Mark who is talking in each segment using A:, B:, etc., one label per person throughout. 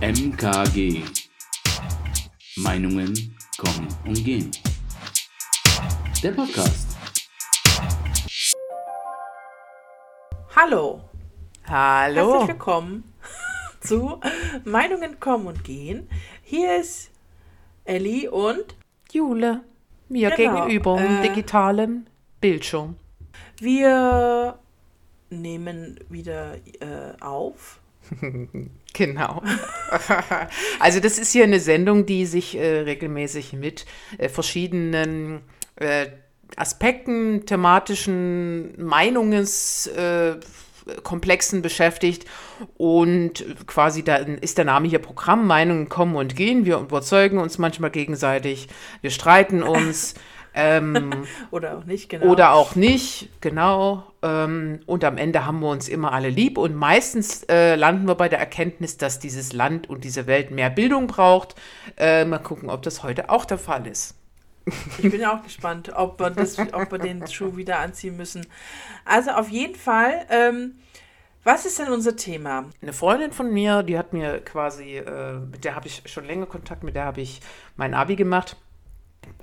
A: MKG. Meinungen kommen und gehen. Der Podcast.
B: Hallo.
C: Hallo.
B: Herzlich willkommen zu Meinungen kommen und gehen. Hier ist Ellie und
C: Jule. Mir
B: Genau,
C: gegenüber im
B: äh,
C: digitalen Bildschirm.
B: wir nehmen wieder äh, auf.
C: Genau. also das ist hier eine Sendung, die sich äh, regelmäßig mit äh, verschiedenen äh, Aspekten, thematischen Meinungskomplexen äh, beschäftigt und quasi da ist der Name hier Programm, Meinungen kommen und gehen, wir überzeugen uns manchmal gegenseitig, wir streiten uns. ähm,
B: Oder auch nicht, genau.
C: Oder auch nicht, genau. Ähm, und am Ende haben wir uns immer alle lieb. Und meistens äh, landen wir bei der Erkenntnis, dass dieses Land und diese Welt mehr Bildung braucht. Äh, mal gucken, ob das heute auch der Fall ist.
B: Ich bin auch gespannt, ob wir, das, ob wir den Schuh wieder anziehen müssen. Also auf jeden Fall, ähm, was ist denn unser Thema?
C: Eine Freundin von mir, die hat mir quasi, äh, mit der habe ich schon länger Kontakt, mit der habe ich mein Abi gemacht.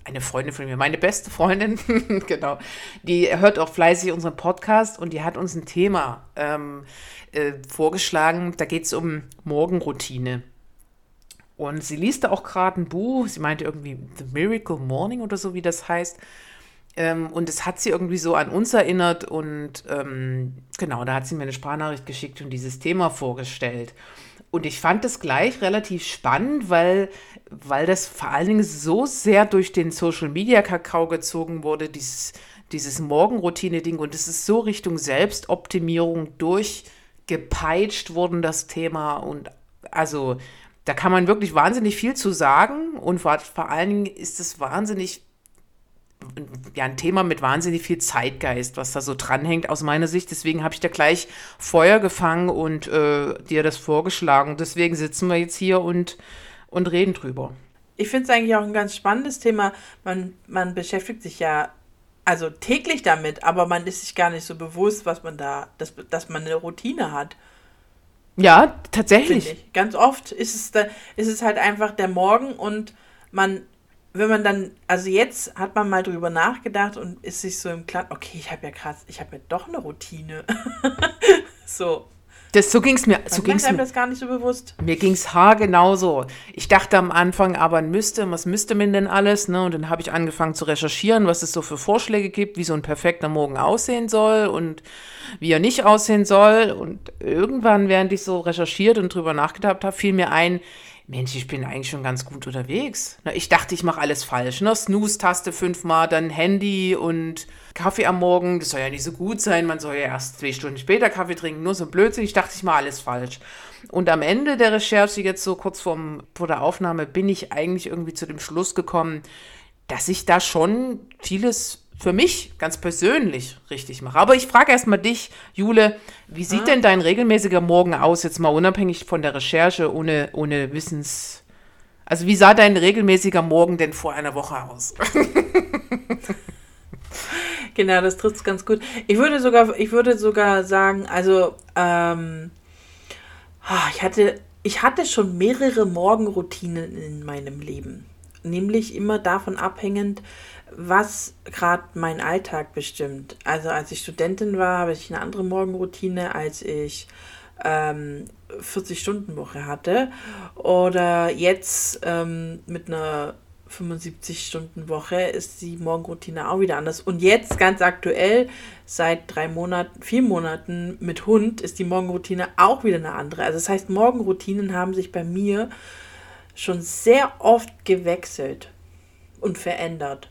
C: Eine Freundin von mir, meine beste Freundin, genau, die hört auch fleißig unseren Podcast und die hat uns ein Thema ähm, äh, vorgeschlagen. Da geht es um Morgenroutine. Und sie liest da auch gerade ein Buch, sie meinte irgendwie The Miracle Morning oder so, wie das heißt. Ähm, und es hat sie irgendwie so an uns erinnert und ähm, genau, da hat sie mir eine Sprachnachricht geschickt und dieses Thema vorgestellt. Und ich fand es gleich relativ spannend, weil, weil das vor allen Dingen so sehr durch den Social Media Kakao gezogen wurde, dieses, dieses Morgenroutine-Ding. Und es ist so Richtung Selbstoptimierung durchgepeitscht worden, das Thema. Und also da kann man wirklich wahnsinnig viel zu sagen. Und vor, vor allen Dingen ist es wahnsinnig ja, ein Thema mit wahnsinnig viel Zeitgeist, was da so dranhängt aus meiner Sicht. Deswegen habe ich da gleich Feuer gefangen und äh, dir das vorgeschlagen. Deswegen sitzen wir jetzt hier und, und reden drüber.
B: Ich finde es eigentlich auch ein ganz spannendes Thema. Man, man beschäftigt sich ja also täglich damit, aber man ist sich gar nicht so bewusst, was man da, dass, dass man eine Routine hat.
C: Ja, tatsächlich.
B: ich. Ganz oft ist es, da, ist es halt einfach der Morgen und man, wenn man dann, also jetzt hat man mal drüber nachgedacht und ist sich so im Klaren, okay, ich habe ja krass, ich habe ja doch eine Routine. so.
C: Das, so ging es mir. So ging's mir.
B: das gar nicht so bewusst.
C: Mir ging es haargenauso. Ich dachte am Anfang aber, müsste, was müsste man denn alles? Ne? Und dann habe ich angefangen zu recherchieren, was es so für Vorschläge gibt, wie so ein perfekter Morgen aussehen soll und wie er nicht aussehen soll. Und irgendwann, während ich so recherchiert und drüber nachgedacht habe, fiel mir ein, Mensch, ich bin eigentlich schon ganz gut unterwegs. Na, ich dachte, ich mache alles falsch. Ne? Snooze-Taste fünfmal, dann Handy und Kaffee am Morgen. Das soll ja nicht so gut sein. Man soll ja erst zwei Stunden später Kaffee trinken. Nur so Blödsinn. Ich dachte, ich mache alles falsch. Und am Ende der Recherche, jetzt so kurz vorm, vor der Aufnahme, bin ich eigentlich irgendwie zu dem Schluss gekommen, dass ich da schon vieles für mich ganz persönlich richtig mache. Aber ich frage erstmal dich, Jule, wie sieht denn dein regelmäßiger Morgen aus, jetzt mal unabhängig von der Recherche, ohne, ohne Wissens... Also wie sah dein regelmäßiger Morgen denn vor einer Woche aus?
B: Genau, das trifft es ganz gut. Ich würde sogar, ich würde sogar sagen, also ähm, ah, ich hatte, ich hatte schon mehrere Morgenroutinen in meinem Leben. Nämlich immer davon abhängend, was gerade mein Alltag bestimmt. Also als ich Studentin war, habe ich eine andere Morgenroutine, als ich ähm, 40-Stunden-Woche hatte. Oder jetzt ähm, mit einer 75-Stunden-Woche ist die Morgenroutine auch wieder anders. Und jetzt ganz aktuell, seit drei Monaten, vier Monaten mit Hund, ist die Morgenroutine auch wieder eine andere. Also das heißt, Morgenroutinen haben sich bei mir schon sehr oft gewechselt und verändert.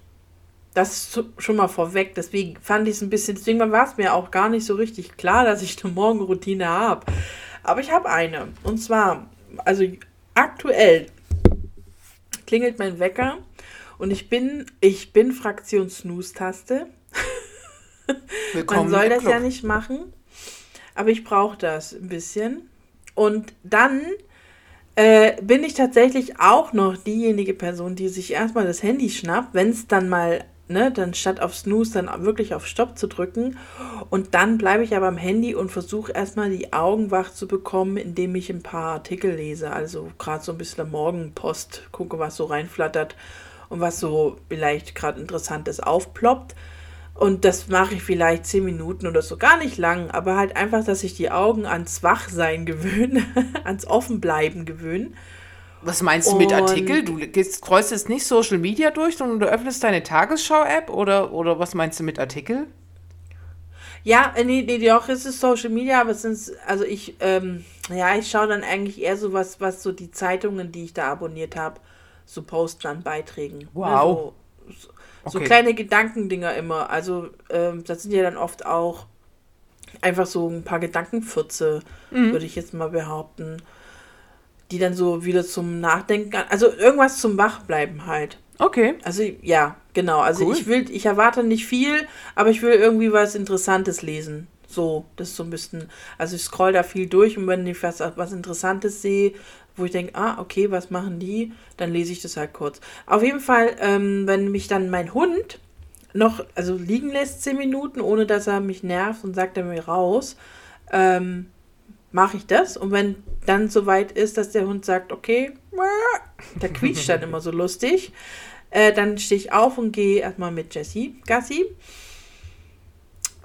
B: Das schon mal vorweg. Deswegen fand ich es ein bisschen, deswegen war es mir auch gar nicht so richtig klar, dass ich eine Morgenroutine habe. Aber ich habe eine. Und zwar, also aktuell klingelt mein Wecker und ich bin, ich bin Fraktion Snooze-Taste. Man soll das
C: Club.
B: ja nicht machen, aber ich brauche das ein bisschen. Und dann äh, bin ich tatsächlich auch noch diejenige Person, die sich erstmal das Handy schnappt, wenn es dann mal ne, dann statt auf Snooze dann wirklich auf Stopp zu drücken. Und dann bleibe ich aber am Handy und versuche erstmal die Augen wach zu bekommen, indem ich ein paar Artikel lese. Also gerade so ein bisschen Morgenpost, gucke, was so reinflattert und was so vielleicht gerade Interessantes aufploppt. Und das mache ich vielleicht zehn Minuten oder so, gar nicht lang, aber halt einfach, dass ich die Augen ans Wachsein gewöhne, ans Offenbleiben gewöhne.
C: Was meinst du mit Artikel? Du gehst, scrollst jetzt nicht Social Media durch, sondern du öffnest deine Tagesschau-App oder, oder was meinst du mit Artikel?
B: Ja, äh, nee, nee, doch, es ist Social Media, aber es sind, also ich, ähm, ja, ich schaue dann eigentlich eher so was, was so die Zeitungen, die ich da abonniert habe, so posten an Beiträgen.
C: Wow.
B: Ne, so, so
C: Okay.
B: kleine Gedankendinger immer. Also, ähm, das sind ja dann oft auch einfach so ein paar Gedankenfürze,
C: Mhm.
B: würde ich jetzt mal behaupten, die dann so wieder zum Nachdenken, an- also irgendwas zum Wachbleiben halt.
C: Okay.
B: Also ja, genau. Also
C: Cool.
B: ich will, ich erwarte nicht viel, aber ich will irgendwie was Interessantes lesen. So, das ist so ein bisschen, also ich scroll da viel durch und wenn ich was, was Interessantes sehe, wo ich denke, ah, okay, was machen die, dann lese ich das halt kurz. Auf jeden Fall, ähm, wenn mich dann mein Hund noch, also liegen lässt zehn Minuten, ohne dass er mich nervt und sagt er mir raus, ähm, mache ich das. Und wenn dann soweit ist, dass der Hund sagt, okay, der quietscht dann immer so lustig, äh, dann stehe ich auf und gehe erstmal mit Jessie Gassi.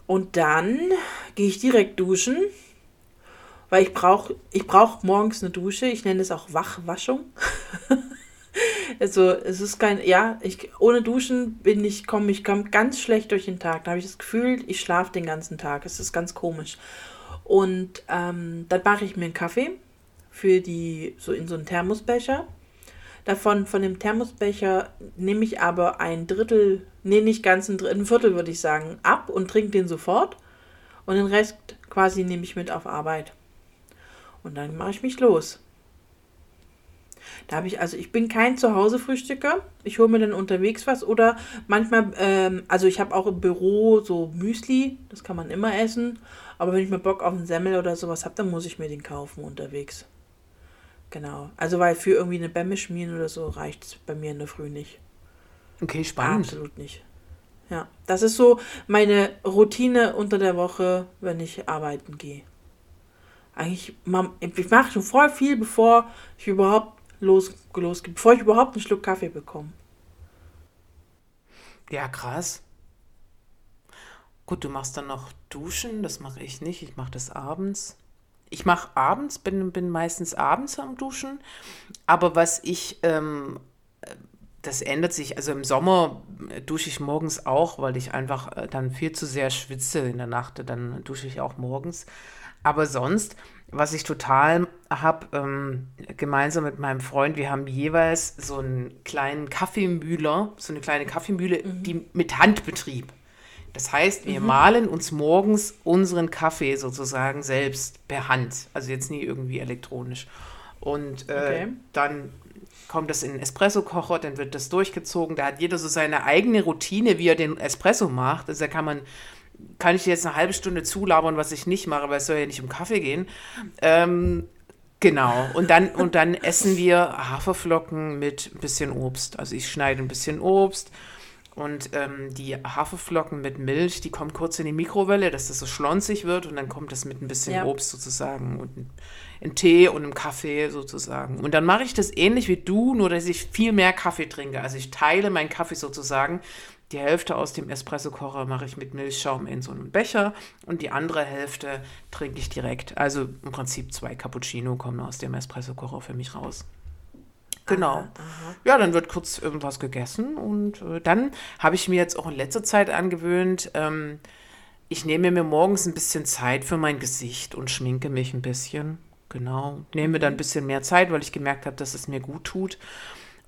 B: Und dann gehe ich direkt duschen, weil ich brauche ich brauch morgens eine Dusche. Ich nenne es auch Wachwaschung. also es ist kein, ja, ich, ohne Duschen bin ich, komme ich komm ganz schlecht durch den Tag. Da habe ich das Gefühl, ich schlafe den ganzen Tag. Es ist ganz komisch. Und ähm, dann mache ich mir einen Kaffee für die, so in so einen Thermosbecher. Davon, von dem Thermosbecher nehme ich aber ein Drittel, nee, nicht ganz ein Drittel, ein Viertel würde ich sagen, ab und trinke den sofort. Und den Rest quasi nehme ich mit auf Arbeit. Und dann mache ich mich los. Da habe ich, also ich bin kein Zuhause-Frühstücker. Ich hole mir dann unterwegs was oder manchmal, ähm, also ich habe auch im Büro so Müsli, das kann man immer essen. Aber wenn ich mal Bock auf einen Semmel oder sowas habe, dann muss ich mir den kaufen unterwegs. Genau. Also weil für irgendwie eine Bämme schmieren oder so reicht es bei mir in der Früh nicht.
C: Okay, spannend.
B: Absolut nicht. Ja, das ist so meine Routine unter der Woche, wenn ich arbeiten gehe. Eigentlich, ich mache schon voll viel, bevor ich überhaupt los, losgehe, bevor ich überhaupt einen Schluck Kaffee bekomme.
C: Ja, krass. Gut, du machst dann noch Duschen, das mache ich nicht. Ich mache das abends. Ich mache abends, bin, bin meistens abends am Duschen. Aber was ich, ähm, äh, das ändert sich. Also im Sommer äh, dusche ich morgens auch, weil ich einfach äh, dann viel zu sehr schwitze in der Nacht. Dann dusche ich auch morgens. Aber sonst, was ich total habe, ähm, gemeinsam mit meinem Freund, wir haben jeweils so einen kleinen Kaffeemühler, so eine kleine Kaffeemühle, die mit Handbetrieb. Das heißt, wir mahlen uns morgens unseren Kaffee sozusagen selbst per Hand. Also jetzt nie irgendwie elektronisch. Und äh,
B: Okay.
C: dann kommt das in den Espresso-Kocher, dann wird das durchgezogen. Da hat jeder so seine eigene Routine, wie er den Espresso macht. Also da kann man, kann ich jetzt eine halbe Stunde zulabern, was ich nicht mache, weil es soll ja nicht um Kaffee gehen. Ähm, genau. Und dann, und dann essen wir Haferflocken mit ein bisschen Obst. Also ich schneide ein bisschen Obst. Und ähm, die Haferflocken mit Milch, die kommen kurz in die Mikrowelle, dass das so schlonzig wird und dann kommt das mit ein bisschen
B: Ja.
C: Obst sozusagen und in Tee und im Kaffee sozusagen. Und dann mache ich das ähnlich wie du, nur dass ich viel mehr Kaffee trinke. Also ich teile meinen Kaffee sozusagen. Die Hälfte aus dem Espresso-Kocher mache ich mit Milchschaum in so einem Becher und die andere Hälfte trinke ich direkt. Also im Prinzip zwei Cappuccino kommen aus dem Espresso-Kocher für mich raus. Genau. Ja, dann wird kurz irgendwas gegessen und äh, dann habe ich mir jetzt auch in letzter Zeit angewöhnt, ähm, ich nehme mir morgens ein bisschen Zeit für mein Gesicht und schminke mich ein bisschen. Genau. Nehme mir dann ein bisschen mehr Zeit, weil ich gemerkt habe, dass es mir gut tut.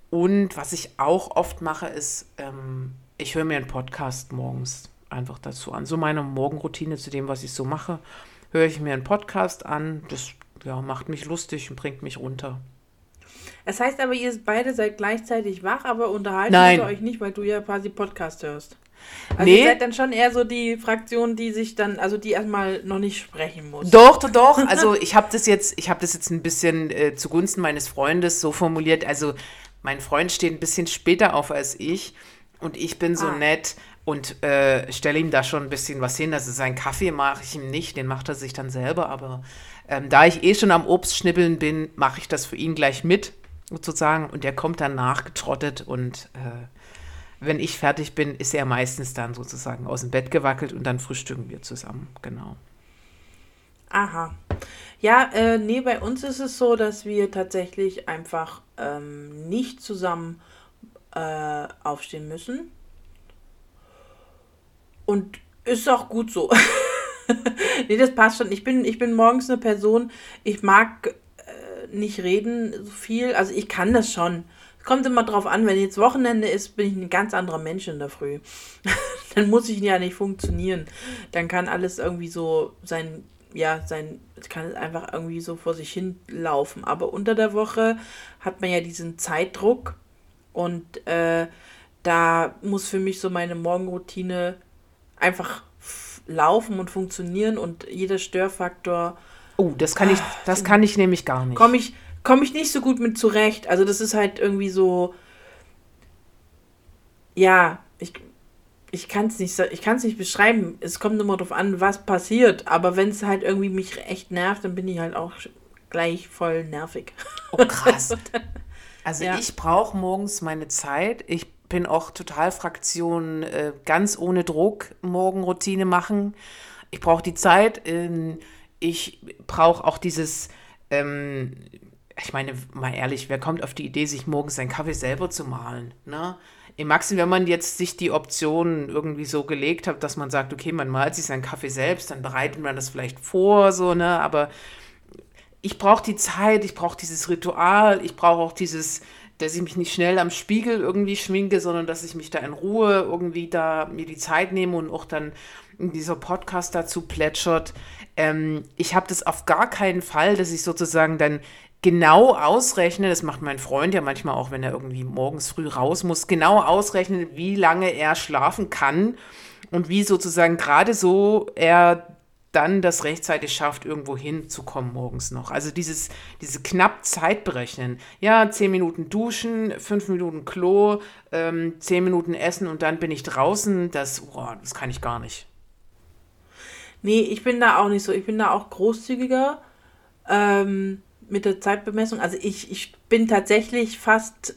C: Und was ich auch oft mache, ist, ähm, ich höre mir einen Podcast morgens einfach dazu an. So meine Morgenroutine zu dem, was ich so mache, höre ich mir einen Podcast an. Das ja, macht mich lustig und bringt mich runter.
B: Das heißt aber, ihr beide seid gleichzeitig wach, aber unterhalten
C: Nein.
B: euch nicht, weil du ja quasi Podcast hörst. Also
C: Nee.
B: ihr seid dann schon eher so die Fraktion, die sich dann, also die erstmal noch nicht sprechen muss.
C: Doch, doch, doch. Also ich habe das jetzt, ich habe das jetzt ein bisschen äh, zugunsten meines Freundes so formuliert. Also mein Freund steht ein bisschen später auf als ich. Und ich bin so
B: Ah.
C: nett und äh, stelle ihm da schon ein bisschen was hin. Also seinen Kaffee mache ich ihm nicht, den macht er sich dann selber. Aber ähm, da ich eh schon am Obstschnibbeln bin, mache ich das für ihn gleich mit, sozusagen. Und er kommt dann nachgetrottet und äh, wenn ich fertig bin, ist er meistens dann sozusagen aus dem Bett gewackelt und dann frühstücken wir zusammen. Genau.
B: Aha. Ja, äh, nee, bei uns ist es so, dass wir tatsächlich einfach ähm, nicht zusammen äh, aufstehen müssen. Und ist auch gut so. nee, das passt schon. Ich bin, ich bin morgens eine Person, ich mag nicht reden so viel. Also ich kann das schon. Es kommt immer drauf an, wenn jetzt Wochenende ist, bin ich ein ganz anderer Mensch in der Früh. Dann muss ich ja nicht funktionieren. Dann kann alles irgendwie so sein, ja, sein, kann es einfach irgendwie so vor sich hin laufen. Aber unter der Woche hat man ja diesen Zeitdruck und äh, da muss für mich so meine Morgenroutine einfach laufen und funktionieren und jeder Störfaktor
C: Oh, das kann ich, das kann ich nämlich gar nicht.
B: komme ich, komm ich nicht so gut mit zurecht. Also das ist halt irgendwie so, ja, ich, ich kann es nicht, sa- ich kann's nicht beschreiben. Es kommt immer darauf an, was passiert. Aber wenn es halt irgendwie mich echt nervt, dann bin ich halt auch gleich voll nervig.
C: Oh, krass. Also
B: Ja.
C: ich brauche morgens meine Zeit. Ich bin auch total Fraktion äh, ganz ohne Druck Morgenroutine machen. Ich brauche die Zeit. Ähm, ich brauche auch dieses, ähm, ich meine, mal ehrlich, wer kommt auf die Idee, sich morgens seinen Kaffee selber zu mahlen? Ne? Im Maximum, wenn man jetzt sich die Option irgendwie so gelegt hat, dass man sagt, okay, man malt sich seinen Kaffee selbst, dann bereitet man das vielleicht vor, so, ne? Aber ich brauche die Zeit, ich brauche dieses Ritual, ich brauche auch dieses, dass ich mich nicht schnell am Spiegel irgendwie schminke, sondern dass ich mich da in Ruhe irgendwie da mir die Zeit nehme und auch dann dieser Podcast dazu plätschert. Ähm, ich habe das auf gar keinen Fall, dass ich sozusagen dann genau ausrechne, das macht mein Freund ja manchmal auch, wenn er irgendwie morgens früh raus muss, genau ausrechnen, wie lange er schlafen kann und wie sozusagen gerade so er dann das rechtzeitig schafft, irgendwo hinzukommen morgens noch. Also dieses, diese knapp Zeit berechnen. Ja, zehn Minuten duschen, fünf Minuten Klo, ähm, zehn Minuten essen und dann bin ich draußen. Das, oh, das kann ich gar nicht.
B: Nee, ich bin da auch nicht so. Ich bin da auch großzügiger ähm, mit der Zeitbemessung. Also ich, ich bin tatsächlich fast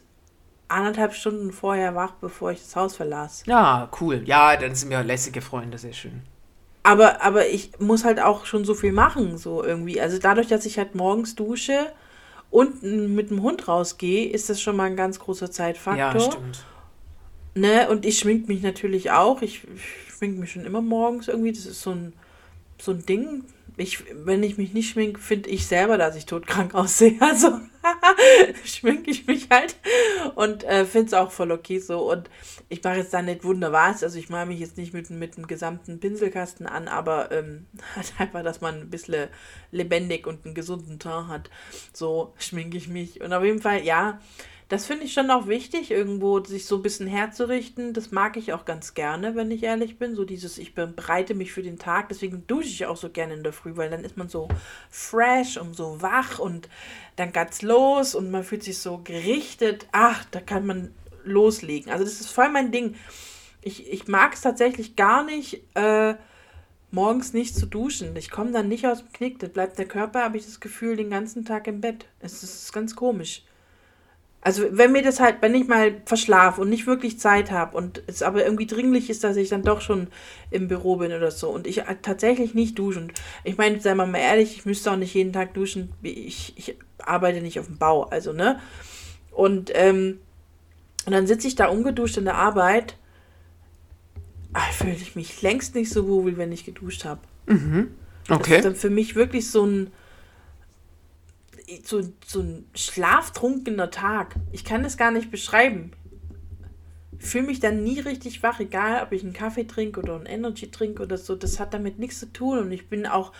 B: anderthalb Stunden vorher wach, bevor ich das Haus verlas.
C: Ja, cool. Ja, dann sind wir lässige Freunde, sehr schön.
B: Aber, aber ich muss halt auch schon so viel machen, so irgendwie. Also dadurch, dass ich halt morgens dusche und mit dem Hund rausgehe, ist das schon mal ein ganz großer Zeitfaktor.
C: Ja, stimmt.
B: Ne? Und ich schmink mich natürlich auch. Ich, ich schmink mich schon immer morgens irgendwie. Das ist so ein, so ein Ding. Ich, wenn ich mich nicht schmink, finde ich selber, dass ich todkrank aussehe. Also schminke ich mich halt und äh, finde es auch voll okay so. Und ich mache jetzt da nicht wunderwas. Also ich mache mich jetzt nicht mit, mit dem gesamten Pinselkasten an, aber ähm, halt einfach, dass man ein bisschen lebendig und einen gesunden Teint hat. So schminke ich mich. Und auf jeden Fall, ja, das finde ich schon auch wichtig, irgendwo sich so ein bisschen herzurichten. Das mag ich auch ganz gerne, wenn ich ehrlich bin. So dieses, ich bereite mich für den Tag. Deswegen dusche ich auch so gerne in der Früh, weil dann ist man so fresh und so wach und dann geht's los und man fühlt sich so gerichtet. Ach, da kann man loslegen. Also das ist voll mein Ding. Ich, ich mag es tatsächlich gar nicht, äh, morgens nicht zu duschen. Ich komme dann nicht aus dem Knick. Da bleibt der Körper, habe ich das Gefühl, den ganzen Tag im Bett. Es ist ganz komisch. Also wenn mir das halt, wenn ich mal verschlafe und nicht wirklich Zeit habe und es aber irgendwie dringlich ist, dass ich dann doch schon im Büro bin oder so und ich tatsächlich nicht duschen. Ich meine, sei mal mal ehrlich, ich müsste auch nicht jeden Tag duschen. Ich, ich arbeite nicht auf dem Bau, also ne. Und, ähm, und dann sitze ich da ungeduscht in der Arbeit. Ah, fühle ich mich längst nicht so wohl, wie wenn ich geduscht habe. Das ist
C: Okay.
B: dann für mich wirklich so ein, so, so ein schlaftrunkener Tag. Ich kann das gar nicht beschreiben. Ich fühle mich dann nie richtig wach, egal ob ich einen Kaffee trinke oder einen Energy trinke oder so. Das hat damit nichts zu tun und ich bin auch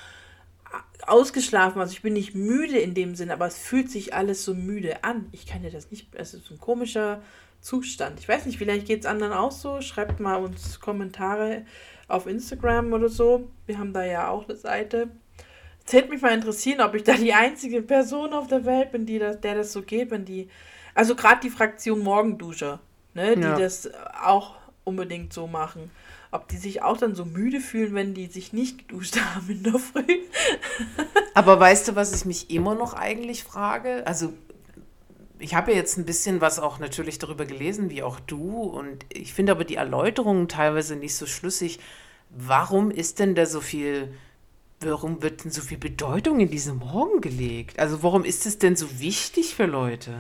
B: ausgeschlafen. Also ich bin nicht müde in dem Sinn, aber es fühlt sich alles so müde an. Ich kann dir das nicht, es ist ein komischer Zustand. Ich weiß nicht, vielleicht geht es anderen auch so. Schreibt mal uns Kommentare auf Instagram oder so. Wir haben da ja auch eine Seite. Es hätte mich mal interessieren, ob ich da die einzige Person auf der Welt bin, die das, der das so geht, wenn die. Also gerade die Fraktion Morgenduscher. ne, die
C: Ja.
B: das auch unbedingt so machen. Ob die sich auch dann so müde fühlen, wenn die sich nicht geduscht haben in der Früh.
C: Aber weißt du, was ich mich immer noch eigentlich frage? Also, ich habe ja jetzt ein bisschen was auch natürlich darüber gelesen, wie auch du. Und ich finde aber die Erläuterungen teilweise nicht so schlüssig. Warum ist denn da so viel, warum wird denn so viel Bedeutung in diese Morgen gelegt? Also, warum ist es denn so wichtig für Leute?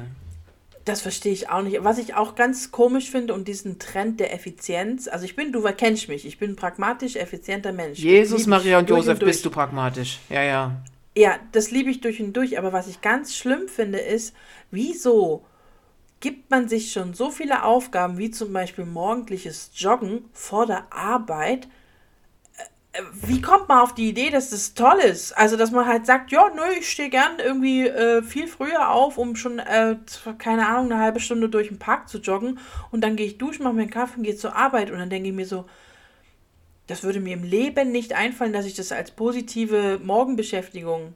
B: Das verstehe ich auch nicht. Was ich auch ganz komisch finde und diesen Trend der Effizienz, also ich bin, du kennst mich, ich bin ein pragmatisch effizienter Mensch.
C: Jesus, Maria und Josef,
B: durch.
C: bist du pragmatisch. Ja, ja.
B: Ja, das liebe ich durch und durch. Aber was ich ganz schlimm finde, ist, wieso gibt man sich schon so viele Aufgaben, wie zum Beispiel morgendliches Joggen vor der Arbeit? Wie kommt man auf die Idee, dass das toll ist? Also, dass man halt sagt, ja, nö, ich stehe gern irgendwie äh, viel früher auf, um schon, äh, keine Ahnung, eine halbe Stunde durch den Park zu joggen. Und dann gehe ich duschen, mache mir einen Kaffee und gehe zur Arbeit. Und dann denke ich mir so, das würde mir im Leben nicht einfallen, dass ich das als positive Morgenbeschäftigung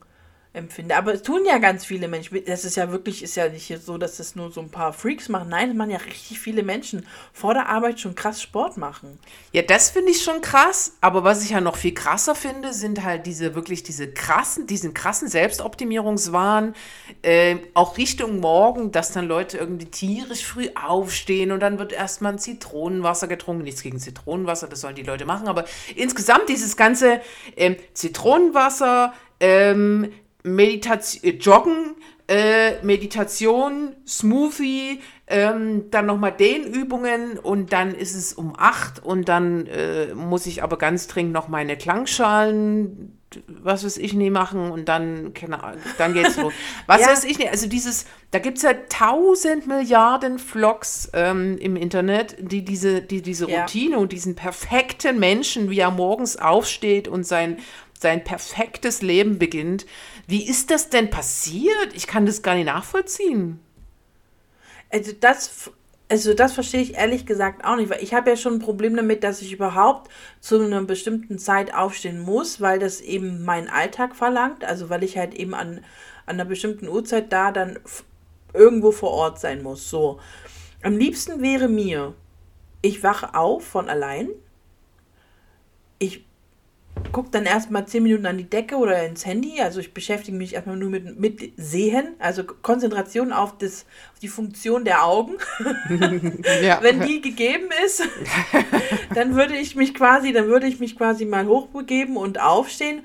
B: empfinde. Aber es tun ja ganz viele Menschen. Das ist ja wirklich, ist ja nicht so, dass das nur so ein paar Freaks machen. Nein, es machen ja richtig viele Menschen vor der Arbeit schon krass Sport machen.
C: Ja, das finde ich schon krass. Aber was ich ja noch viel krasser finde, sind halt diese wirklich diese krassen, diesen krassen Selbstoptimierungswahn, äh, auch Richtung morgen, dass dann Leute irgendwie tierisch früh aufstehen und dann wird erstmal ein Zitronenwasser getrunken. Nichts gegen Zitronenwasser, das sollen die Leute machen. Aber insgesamt dieses ganze ähm, Zitronenwasser, ähm, Meditation, äh, Joggen, äh, Meditation, Smoothie, ähm, dann nochmal Dehnübungen und dann ist es um acht und dann äh, muss ich aber ganz dringend noch meine Klangschalen, was weiß ich, nie machen und dann, keine Ahnung, dann geht's los. Was
B: Ja.
C: weiß ich nicht, also dieses, da gibt es ja tausend Milliarden Vlogs ähm, im Internet, die diese, die diese
B: Ja.
C: Routine und diesen perfekten Menschen, wie er morgens aufsteht und sein, sein perfektes Leben beginnt. Wie ist das denn passiert? Ich kann das gar nicht nachvollziehen.
B: Also das, also das verstehe ich ehrlich gesagt auch nicht, weil ich habe ja schon ein Problem damit, dass ich überhaupt zu einer bestimmten Zeit aufstehen muss, weil das eben mein Alltag verlangt, also weil ich halt eben an, an einer bestimmten Uhrzeit da dann irgendwo vor Ort sein muss. So. Am liebsten wäre mir, ich wache auf von allein, ich gucke dann erstmal 10 Minuten an die Decke oder ins Handy. Also ich beschäftige mich erstmal nur mit, mit Sehen, also Konzentration auf, das, auf die Funktion der Augen.
C: Ja.
B: Wenn die gegeben ist, dann würde ich mich quasi, dann würde ich mich quasi mal hochbegeben und aufstehen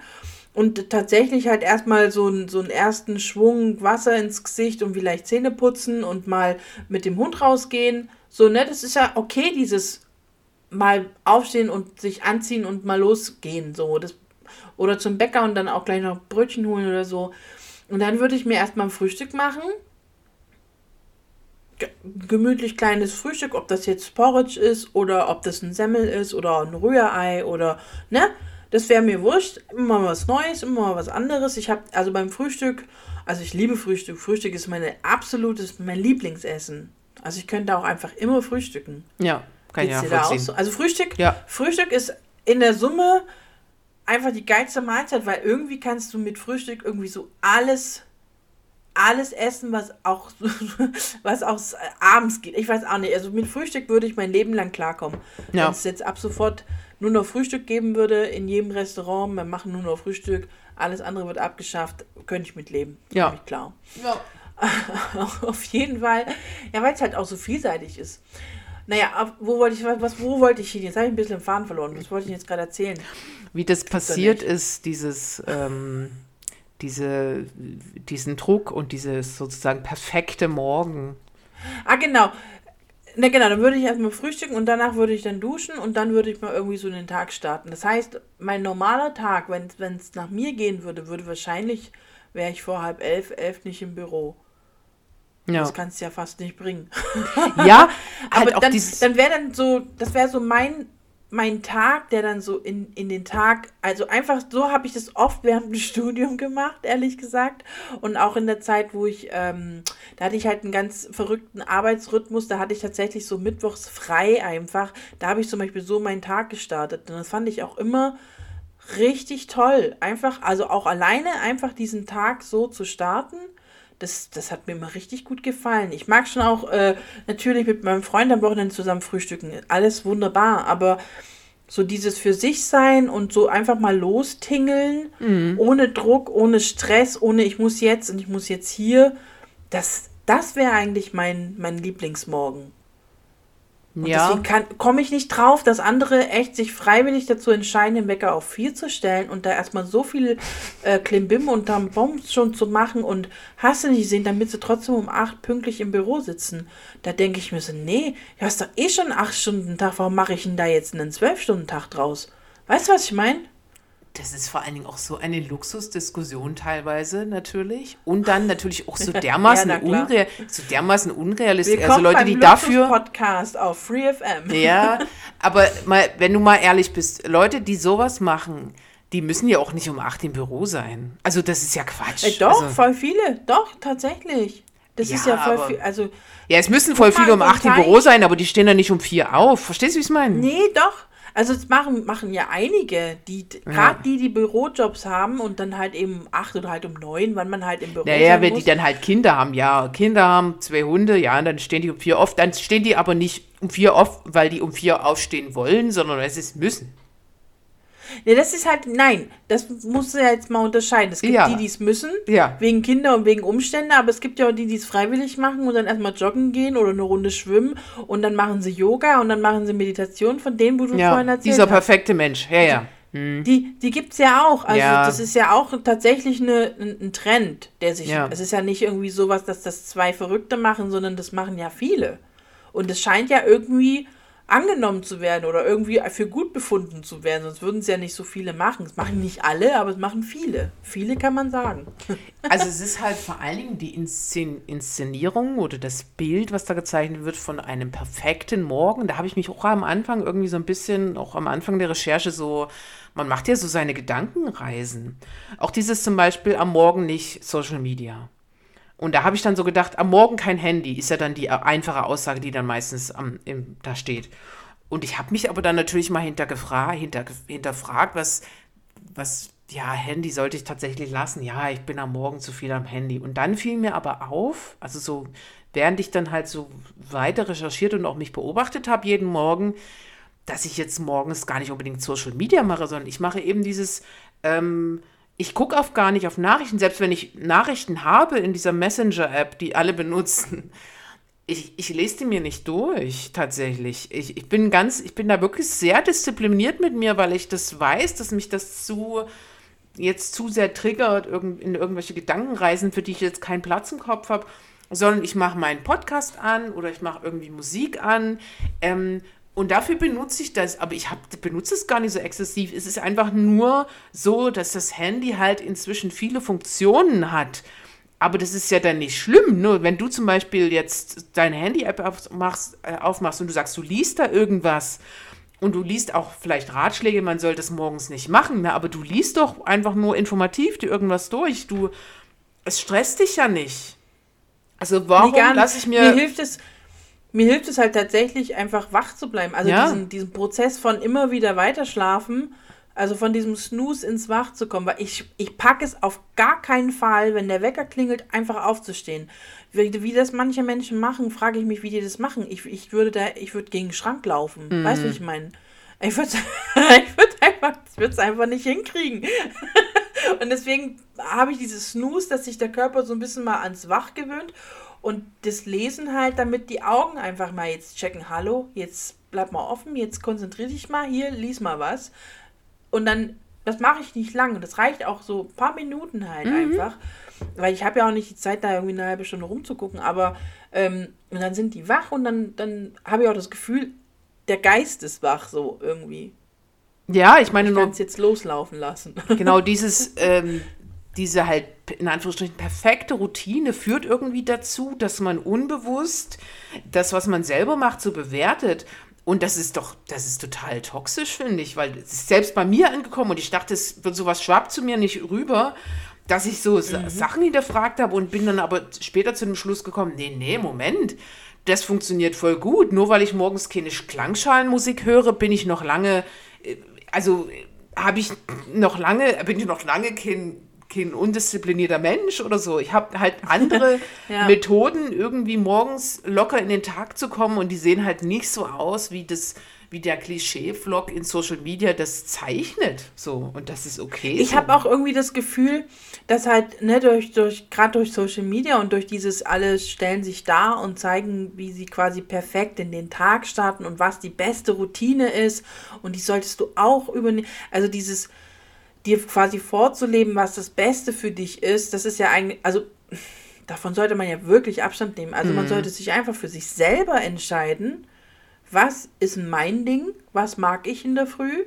B: und tatsächlich halt erstmal so, einen- so einen ersten Schwung Wasser ins Gesicht und vielleicht Zähne putzen und mal mit dem Hund rausgehen. So, ne, das ist ja okay, dieses mal aufstehen und sich anziehen und mal losgehen. So, das, oder zum Bäcker und dann auch gleich noch Brötchen holen oder so. Und dann würde ich mir erstmal ein Frühstück machen. Ge- Gemütlich kleines Frühstück, ob das jetzt Porridge ist oder ob das ein Semmel ist oder ein Rührei oder, ne? Das wäre mir wurscht. Immer was Neues, immer was anderes. Ich habe, also beim Frühstück, also ich liebe Frühstück. Frühstück ist meine absolutes, mein Lieblingsessen. Also ich könnte auch einfach immer frühstücken.
C: Ja, kann ich
B: dir da auch so? Also Frühstück,
C: Ja.
B: Frühstück ist in der Summe einfach die geilste Mahlzeit, weil irgendwie kannst du mit Frühstück irgendwie so alles, alles essen, was auch, was auch abends geht. Ich weiß auch nicht. Also mit Frühstück würde ich mein Leben lang klarkommen.
C: Ja.
B: Wenn es jetzt ab sofort nur noch Frühstück geben würde in jedem Restaurant, wir machen nur noch Frühstück, alles andere wird abgeschafft, könnte ich mitleben.
C: Ja.
B: Ich klar.
C: Ja.
B: Auf jeden Fall. Ja, weil es halt auch so vielseitig ist. Naja, wo wollte ich, was, wo wollte ich hin? Jetzt habe ich ein bisschen den Faden verloren. Was wollte ich jetzt gerade erzählen?
C: Wie das passiert ist, dieses, ähm, diese, diesen Druck und dieses sozusagen perfekte Morgen.
B: Ah, genau. Na genau, dann würde ich erstmal frühstücken und danach würde ich dann duschen und dann würde ich mal irgendwie so in den Tag starten. Das heißt, mein normaler Tag, wenn es nach mir gehen würde, würde wahrscheinlich, wäre ich vor halb elf, elf nicht im Büro.
C: Ja,
B: Das kannst du ja fast nicht bringen.
C: ja halt
B: Aber
C: auch
B: dann,
C: dieses.
B: dann wäre dann so, das wäre so mein, mein Tag, der dann so in, in den Tag, also einfach so habe ich das oft während dem Studium gemacht, ehrlich gesagt. Und auch in der Zeit, wo ich, ähm, da hatte ich halt einen ganz verrückten Arbeitsrhythmus, da hatte ich tatsächlich so mittwochs frei einfach. Da habe ich zum Beispiel so meinen Tag gestartet. Und das fand ich auch immer richtig toll. Einfach, also auch alleine einfach diesen Tag so zu starten. Das, das hat mir immer richtig gut gefallen. Ich mag schon auch äh, natürlich mit meinem Freund am Wochenende zusammen frühstücken. Alles wunderbar, aber so dieses für sich sein und so einfach mal lostingeln, ohne Druck, ohne Stress, ohne ich muss jetzt und ich muss jetzt hier, das, das wäre eigentlich mein, mein Lieblingsmorgen. Und
C: Ja.
B: deswegen komme ich nicht drauf, dass andere echt sich freiwillig dazu entscheiden, den Wecker auf 4 zu stellen und da erstmal so viel äh, Klimbim und Tamboms schon zu machen und hast du nicht gesehen, damit sie trotzdem um 8 pünktlich im Büro sitzen. Da denke ich mir so, nee, du hast doch eh schon einen 8-Stunden-Tag, warum mache ich denn da jetzt einen 12-Stunden-Tag draus? Weißt du, was ich meine?
C: Das ist vor allen Dingen auch so eine Luxusdiskussion teilweise natürlich. Und dann natürlich auch so dermaßen,
B: Ja,
C: unreal, so dermaßen unrealistisch.
B: Willkommen
C: Also Leute, die dafür.
B: Podcast auf Free FM.
C: Ja, aber mal, wenn du mal ehrlich bist, Leute, die sowas machen, die müssen ja auch nicht um 8 im Büro sein. Also das ist ja Quatsch.
B: Äh, doch,
C: also,
B: voll viele. Doch, tatsächlich. Das ist
C: Ja,
B: ja voll
C: aber-
B: viel. Also,
C: ja, es müssen voll viele um
B: so
C: 8 im Büro sein, aber die stehen dann nicht um 4 auf. Verstehst du, wie ich es meine?
B: Nee, doch. Also das machen, machen ja einige, die gerade die, die Bürojobs haben und dann halt eben um acht oder halt um neun, wann man halt im Büro
C: Naja,
B: sein
C: wenn
B: muss.
C: die dann halt Kinder haben, ja, Kinder haben, zwei Hunde, ja, und dann stehen die um vier auf. Dann stehen die aber nicht um vier auf, weil die um vier aufstehen wollen, sondern es müssen.
B: Nee, das ist halt, nein, das muss ja jetzt mal unterscheiden. Es gibt
C: Ja.
B: die, die es müssen,
C: Ja.
B: wegen Kinder und wegen Umstände, aber es gibt ja auch die, die es freiwillig machen und dann erstmal joggen gehen oder eine Runde schwimmen und dann machen sie Yoga und dann machen sie Meditation von dem, wo du
C: Ja,
B: vorhin erzählt
C: dieser
B: hast.
C: perfekte Mensch. Ja, ja.
B: Die, die gibt es ja auch. Also
C: Ja.
B: das ist ja auch tatsächlich eine, ein, ein Trend, der sich.
C: Ja.
B: Es ist ja nicht irgendwie sowas, dass das zwei Verrückte machen, sondern das machen ja viele. Und es scheint ja irgendwie angenommen zu werden oder irgendwie für gut befunden zu werden, sonst würden es ja nicht so viele machen. Es machen nicht alle, aber es machen viele. Viele kann man sagen.
C: Also es ist halt vor allen Dingen die Inszen Inszenierung oder das Bild, was da gezeichnet wird von einem perfekten Morgen. Da habe ich mich auch am Anfang irgendwie so ein bisschen, auch am Anfang der Recherche so, man macht ja so seine Gedankenreisen. Auch dieses zum Beispiel am Morgen nicht Social Media. Und da habe ich dann so gedacht, am Morgen kein Handy, ist ja dann die einfache Aussage, die dann meistens am, im, da steht. Und ich habe mich aber dann natürlich mal hintergefra hinter, hinterfragt, was, was, ja, Handy sollte ich tatsächlich lassen. Ja, ich bin am Morgen zu viel am Handy. Und dann fiel mir aber auf, also so, während ich dann halt so weiter recherchiert und auch mich beobachtet habe jeden Morgen, dass ich jetzt morgens gar nicht unbedingt Social Media mache, sondern ich mache eben dieses, ähm, ich gucke auf gar nicht auf Nachrichten, selbst wenn ich Nachrichten habe in dieser Messenger-App, die alle benutzen. Ich, ich lese die mir nicht durch, tatsächlich. Ich, ich bin ganz, ich bin da wirklich sehr diszipliniert mit mir, weil ich das weiß, dass mich das zu jetzt zu sehr triggert in irgendwelche Gedankenreisen, für die ich jetzt keinen Platz im Kopf habe, sondern ich mache meinen Podcast an oder ich mache irgendwie Musik an. Ähm, und dafür benutze ich das, aber ich hab, benutze es gar nicht so exzessiv. Es ist einfach nur so, dass das Handy halt inzwischen viele Funktionen hat. Aber das ist ja dann nicht schlimm. Nur wenn du zum Beispiel jetzt deine Handy-App aufmachst, äh, aufmachst und du sagst, du liest da irgendwas und du liest auch vielleicht Ratschläge, man soll das morgens nicht machen, ne? aber du liest doch einfach nur informativ dir irgendwas durch. Du, es stresst dich ja nicht. Also warum
B: Nee,
C: lasse ich
B: mir
C: mir...
B: hilft es mir hilft es halt tatsächlich einfach wach zu bleiben. Also
C: Ja.
B: diesen, diesen Prozess von immer wieder weiterschlafen, also von diesem Snooze ins Wach zu kommen, weil ich, ich packe es auf gar keinen Fall, wenn der Wecker klingelt, einfach aufzustehen. Wie, wie das manche Menschen machen, frage ich mich, wie die das machen. Ich, ich würde da, ich würde gegen den Schrank laufen. Weißt du, wie ich meine? Ich würde ich würd einfach, ich würde es einfach nicht hinkriegen. Und deswegen habe ich dieses Snooze, dass sich der Körper so ein bisschen mal ans Wach gewöhnt. Und das Lesen halt, damit die Augen einfach mal jetzt checken, hallo, jetzt bleib mal offen, jetzt konzentrier dich mal hier, lies mal was. Und dann, das mache ich nicht lange. Das reicht auch so ein paar Minuten halt einfach. Weil ich habe ja auch nicht die Zeit, da irgendwie eine halbe Stunde rumzugucken. Aber ähm, und dann sind die wach und dann, dann habe ich auch das Gefühl, der Geist ist wach so irgendwie.
C: Ja, ich meine
B: Ich
C: nur,
B: jetzt loslaufen lassen.
C: genau dieses, ähm, diese halt in Anführungsstrichen perfekte Routine führt irgendwie dazu, dass man unbewusst das, was man selber macht, so bewertet. Und das ist doch, das ist total toxisch, finde ich, weil es ist selbst bei mir angekommen und ich dachte, es wird sowas schwappt zu mir nicht rüber, dass ich so Sa- Sachen hinterfragt habe und bin dann aber später zu dem Schluss gekommen, nee, nee, Moment, das funktioniert voll gut. Nur weil ich morgens keine Klangschalenmusik höre, bin ich noch lange, äh, also äh, habe ich noch lange, bin ich noch lange kein kein undisziplinierter Mensch oder so. Ich habe halt andere
B: Ja.
C: Methoden, irgendwie morgens locker in den Tag zu kommen und die sehen halt nicht so aus, wie das wie der Klischee-Vlog in Social Media das zeichnet. So, und das ist okay.
B: Ich
C: so.
B: habe auch irgendwie das Gefühl, dass halt, ne, durch, durch, gerade durch Social Media und durch dieses alles stellen sich da und zeigen, wie sie quasi perfekt in den Tag starten und was die beste Routine ist. Und die solltest du auch übernehmen. Also dieses, dir quasi vorzuleben, was das Beste für dich ist, das ist ja eigentlich, also davon sollte man ja wirklich Abstand nehmen. Also man sollte sich einfach für sich selber entscheiden, was ist mein Ding, was mag ich in der Früh.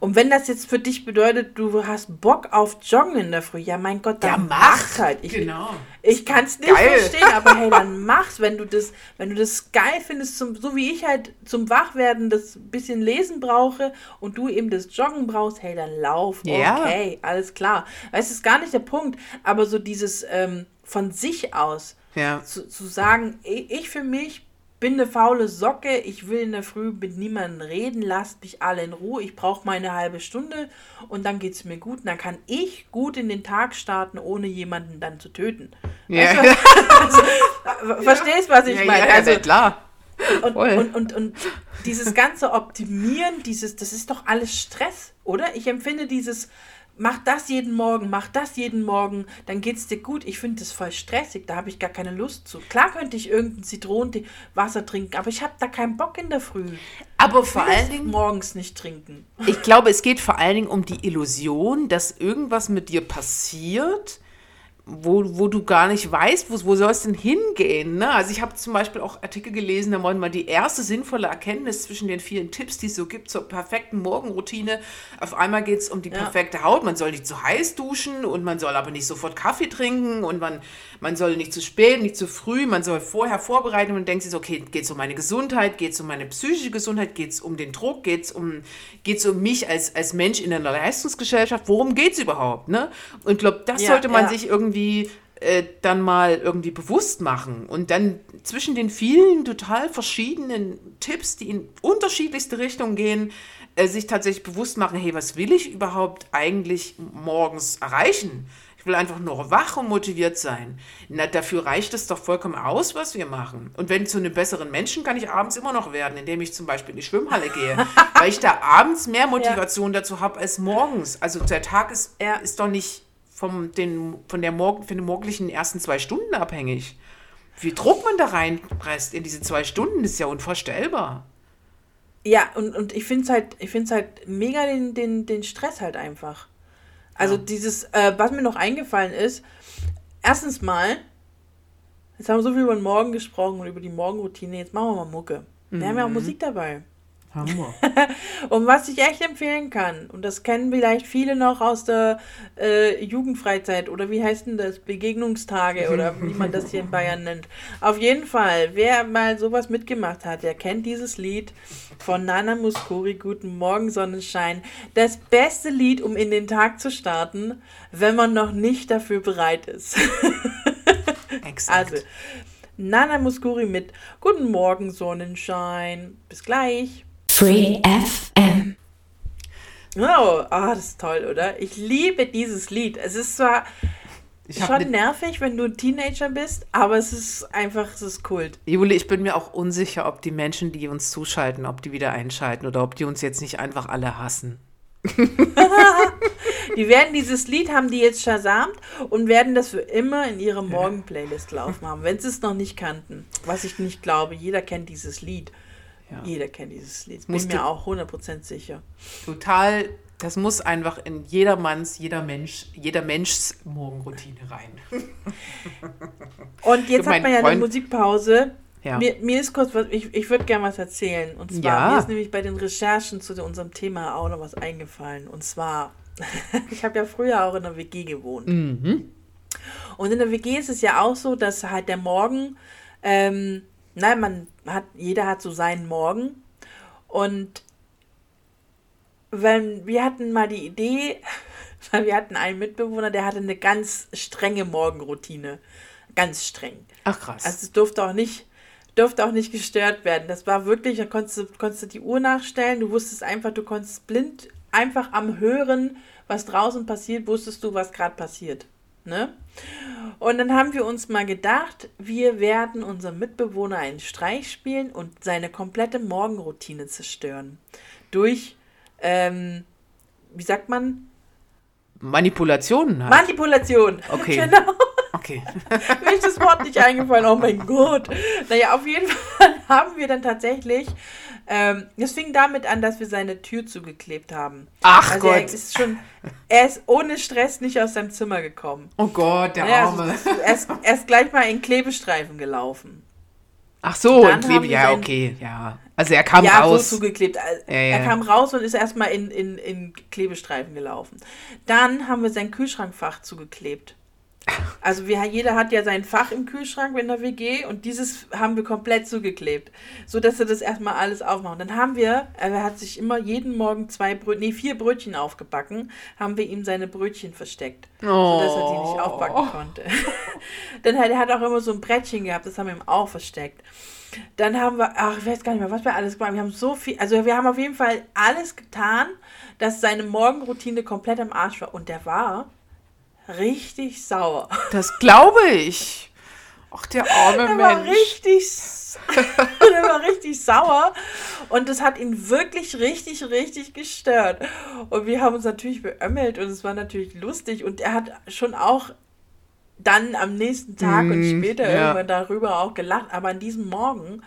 B: Und wenn das jetzt für dich bedeutet, du hast Bock auf Joggen in der Früh, ja mein Gott, dann
C: Ja,
B: mach's
C: mach.
B: halt. Ich,
C: Genau.
B: ich kann es nicht
C: Geil.
B: verstehen, aber hey, dann mach's, wenn du das, wenn du das geil findest, zum, so wie ich halt zum Wachwerden das bisschen Lesen brauche und du eben das Joggen brauchst, hey, dann lauf.
C: Ja.
B: Okay, alles klar. Weißt du, ist gar nicht der Punkt, aber so dieses ähm, von sich aus
C: Ja.
B: zu, zu sagen, ich für mich bin eine faule Socke, ich will in der Früh mit niemandem reden, lasst mich alle in Ruhe, ich brauche meine halbe Stunde und dann geht es mir gut. Und dann kann ich gut in den Tag starten, ohne jemanden dann zu töten.
C: Ja.
B: Ver- Verstehst, was ich
C: ja,
B: meine?
C: ja,
B: also,
C: klar.
B: und, und, und, und dieses ganze Optimieren, dieses, das ist doch alles Stress, oder? Ich empfinde dieses, mach das jeden Morgen, mach das jeden Morgen, dann geht's dir gut. Ich finde das voll stressig, da habe ich gar keine Lust zu. Klar könnte ich irgendein Zitronentee, Wasser trinken, aber ich habe da keinen Bock in der Früh.
C: Aber vor allen Dingen,
B: morgens nicht trinken.
C: ich glaube, es geht vor allen Dingen um die Illusion, dass irgendwas mit dir passiert, wo, wo du gar nicht weißt, wo, wo soll es denn hingehen. Ne? Also ich habe zum Beispiel auch Artikel gelesen, da wollen wir die erste sinnvolle Erkenntnis zwischen den vielen Tipps, die es so gibt zur perfekten Morgenroutine. Auf einmal geht es um die
B: Ja.
C: perfekte Haut. Man soll nicht zu heiß duschen und man soll aber nicht sofort Kaffee trinken und man, man soll nicht zu spät, nicht zu früh. Man soll vorher vorbereiten und denkt sich so, okay, geht es um meine Gesundheit, geht es um meine psychische Gesundheit, geht es um den Druck, geht es um, geht's um mich als, als Mensch in einer Leistungsgesellschaft. Worum geht es überhaupt? Ne? Und ich glaube, das
B: Ja,
C: sollte man
B: ja.
C: sich irgendwie äh, dann mal irgendwie bewusst machen und dann zwischen den vielen total verschiedenen Tipps, die in unterschiedlichste Richtungen gehen, äh, sich tatsächlich bewusst machen, hey, was will ich überhaupt eigentlich morgens erreichen? Ich will einfach nur wach und motiviert sein. Na, dafür reicht es doch vollkommen aus, was wir machen. Und wenn zu einem besseren Menschen kann ich abends immer noch werden, indem ich zum Beispiel in die Schwimmhalle gehe, weil ich da abends mehr Motivation dazu habe als morgens. Also der Tag ist,
B: Ja.
C: ist doch nicht vom, den, von, der Morgen, von den morgendlichen ersten zwei Stunden abhängig. Wie Druck man da reinpresst in diese zwei Stunden, ist ja unvorstellbar.
B: Ja, und, und ich finde es halt, ich find's halt mega den, den, den Stress halt einfach. Also dieses, äh, was mir noch eingefallen ist, erstens mal, jetzt haben wir so viel über den Morgen gesprochen und über die Morgenroutine, jetzt machen wir mal Mucke. Wir haben ja auch Musik dabei.
C: Hammer.
B: Und was ich echt empfehlen kann, und das kennen vielleicht viele noch aus der äh, Jugendfreizeit oder wie heißt denn das, Begegnungstage oder wie man das hier in Bayern nennt. Auf jeden Fall, wer mal sowas mitgemacht hat, der kennt dieses Lied von Nana Muscuri, Guten Morgen Sonnenschein. Das beste Lied, um in den Tag zu starten, wenn man noch nicht dafür bereit ist.
C: Exakt.
B: Also, Nana Muscuri mit Guten Morgen Sonnenschein. Bis gleich.
D: Free FM.
B: Oh, ah, das ist toll, oder? Ich liebe dieses Lied. Es ist zwar schon
C: ne,
B: nervig, wenn du ein Teenager bist, aber es ist einfach, es ist Kult.
C: Juli, ich bin mir auch unsicher, ob die Menschen, die uns zuschalten, ob die wieder einschalten oder ob die uns jetzt nicht einfach alle hassen.
B: Die werden dieses Lied, haben die jetzt shazamt und werden das für immer in ihre Morgen-Playlist laufen haben, wenn sie es noch nicht kannten. Was ich nicht glaube, jeder kennt dieses Lied.
C: Ja.
B: Jeder kennt dieses Lied. Bin mir auch 100% sicher.
C: Total, das muss einfach in jedermanns, jeder Mensch, jeder Menschs Morgenroutine rein.
B: Und jetzt hat man ja eine
C: Freund-
B: Musikpause.
C: Ja.
B: Mir, mir ist kurz was, ich, ich würde gerne was erzählen. Und zwar,
C: Ja.
B: mir ist nämlich bei den Recherchen zu unserem Thema auch noch was eingefallen. Und zwar, ich habe ja früher auch in der WG gewohnt.
C: Mhm.
B: Und in der WG ist es ja auch so, dass halt der Morgen, ähm, nein, man hat, jeder hat so seinen Morgen. Und wenn wir hatten mal die Idee, weil wir hatten einen Mitbewohner, der hatte eine ganz strenge Morgenroutine. Ganz streng.
C: Ach krass.
B: Also es durfte auch nicht, durfte auch nicht gestört werden. Das war wirklich, da konntest du, konntest du die Uhr nachstellen, du wusstest einfach, du konntest blind einfach am Hören, was draußen passiert, wusstest du, was gerade passiert. Ne? Und dann haben wir uns mal gedacht, wir werden unserem Mitbewohner einen Streich spielen und seine komplette Morgenroutine zerstören. Durch, ähm, wie sagt man?
C: Manipulationen halt.
B: Manipulation.
C: Okay.
B: Genau.
C: Okay.
B: Mir ist das Wort nicht eingefallen. Oh mein Gott. Naja, auf jeden Fall haben wir dann tatsächlich. Ähm, es fing damit an, dass wir seine Tür zugeklebt haben.
C: Ach
B: also Er
C: Gott.
B: ist schon. Er ist ohne Stress nicht aus seinem Zimmer gekommen.
C: Oh Gott, der
B: Naja,
C: Arme.
B: also, er, ist, er ist gleich mal in Klebestreifen gelaufen.
C: Ach so, ein Klebe, ja, okay, ja. Also er kam
B: ja,
C: raus.
B: so zugeklebt. Also,
C: Ja, ja.
B: Er kam raus und ist erstmal in, in, in Klebestreifen gelaufen. Dann haben wir sein Kühlschrankfach zugeklebt. Also wir, jeder hat ja sein Fach im Kühlschrank in der WG und dieses haben wir komplett zugeklebt, so dass er das erstmal alles aufmacht. Dann haben wir, er hat sich immer jeden Morgen zwei Brötchen, nee, vier Brötchen aufgebacken, haben wir ihm seine Brötchen versteckt, so dass er die nicht aufbacken konnte. Dann hat er hat auch immer so ein Brettchen gehabt, das haben wir ihm auch versteckt. Dann haben wir, ach, ich weiß gar nicht mehr, was wir alles gemacht haben. Wir haben so viel, also wir haben auf jeden Fall alles getan, dass seine Morgenroutine komplett am Arsch war. Und der war richtig sauer.
C: Das glaube ich. Ach, der arme
B: Der war
C: Mensch.
B: richtig, s- der war richtig sauer. Und das hat ihn wirklich richtig, richtig gestört. Und wir haben uns natürlich beömmelt und es war natürlich lustig. Und er hat schon auch dann am nächsten Tag und
C: Mm,
B: später
C: ja.
B: irgendwann darüber auch gelacht. Aber an diesem Morgen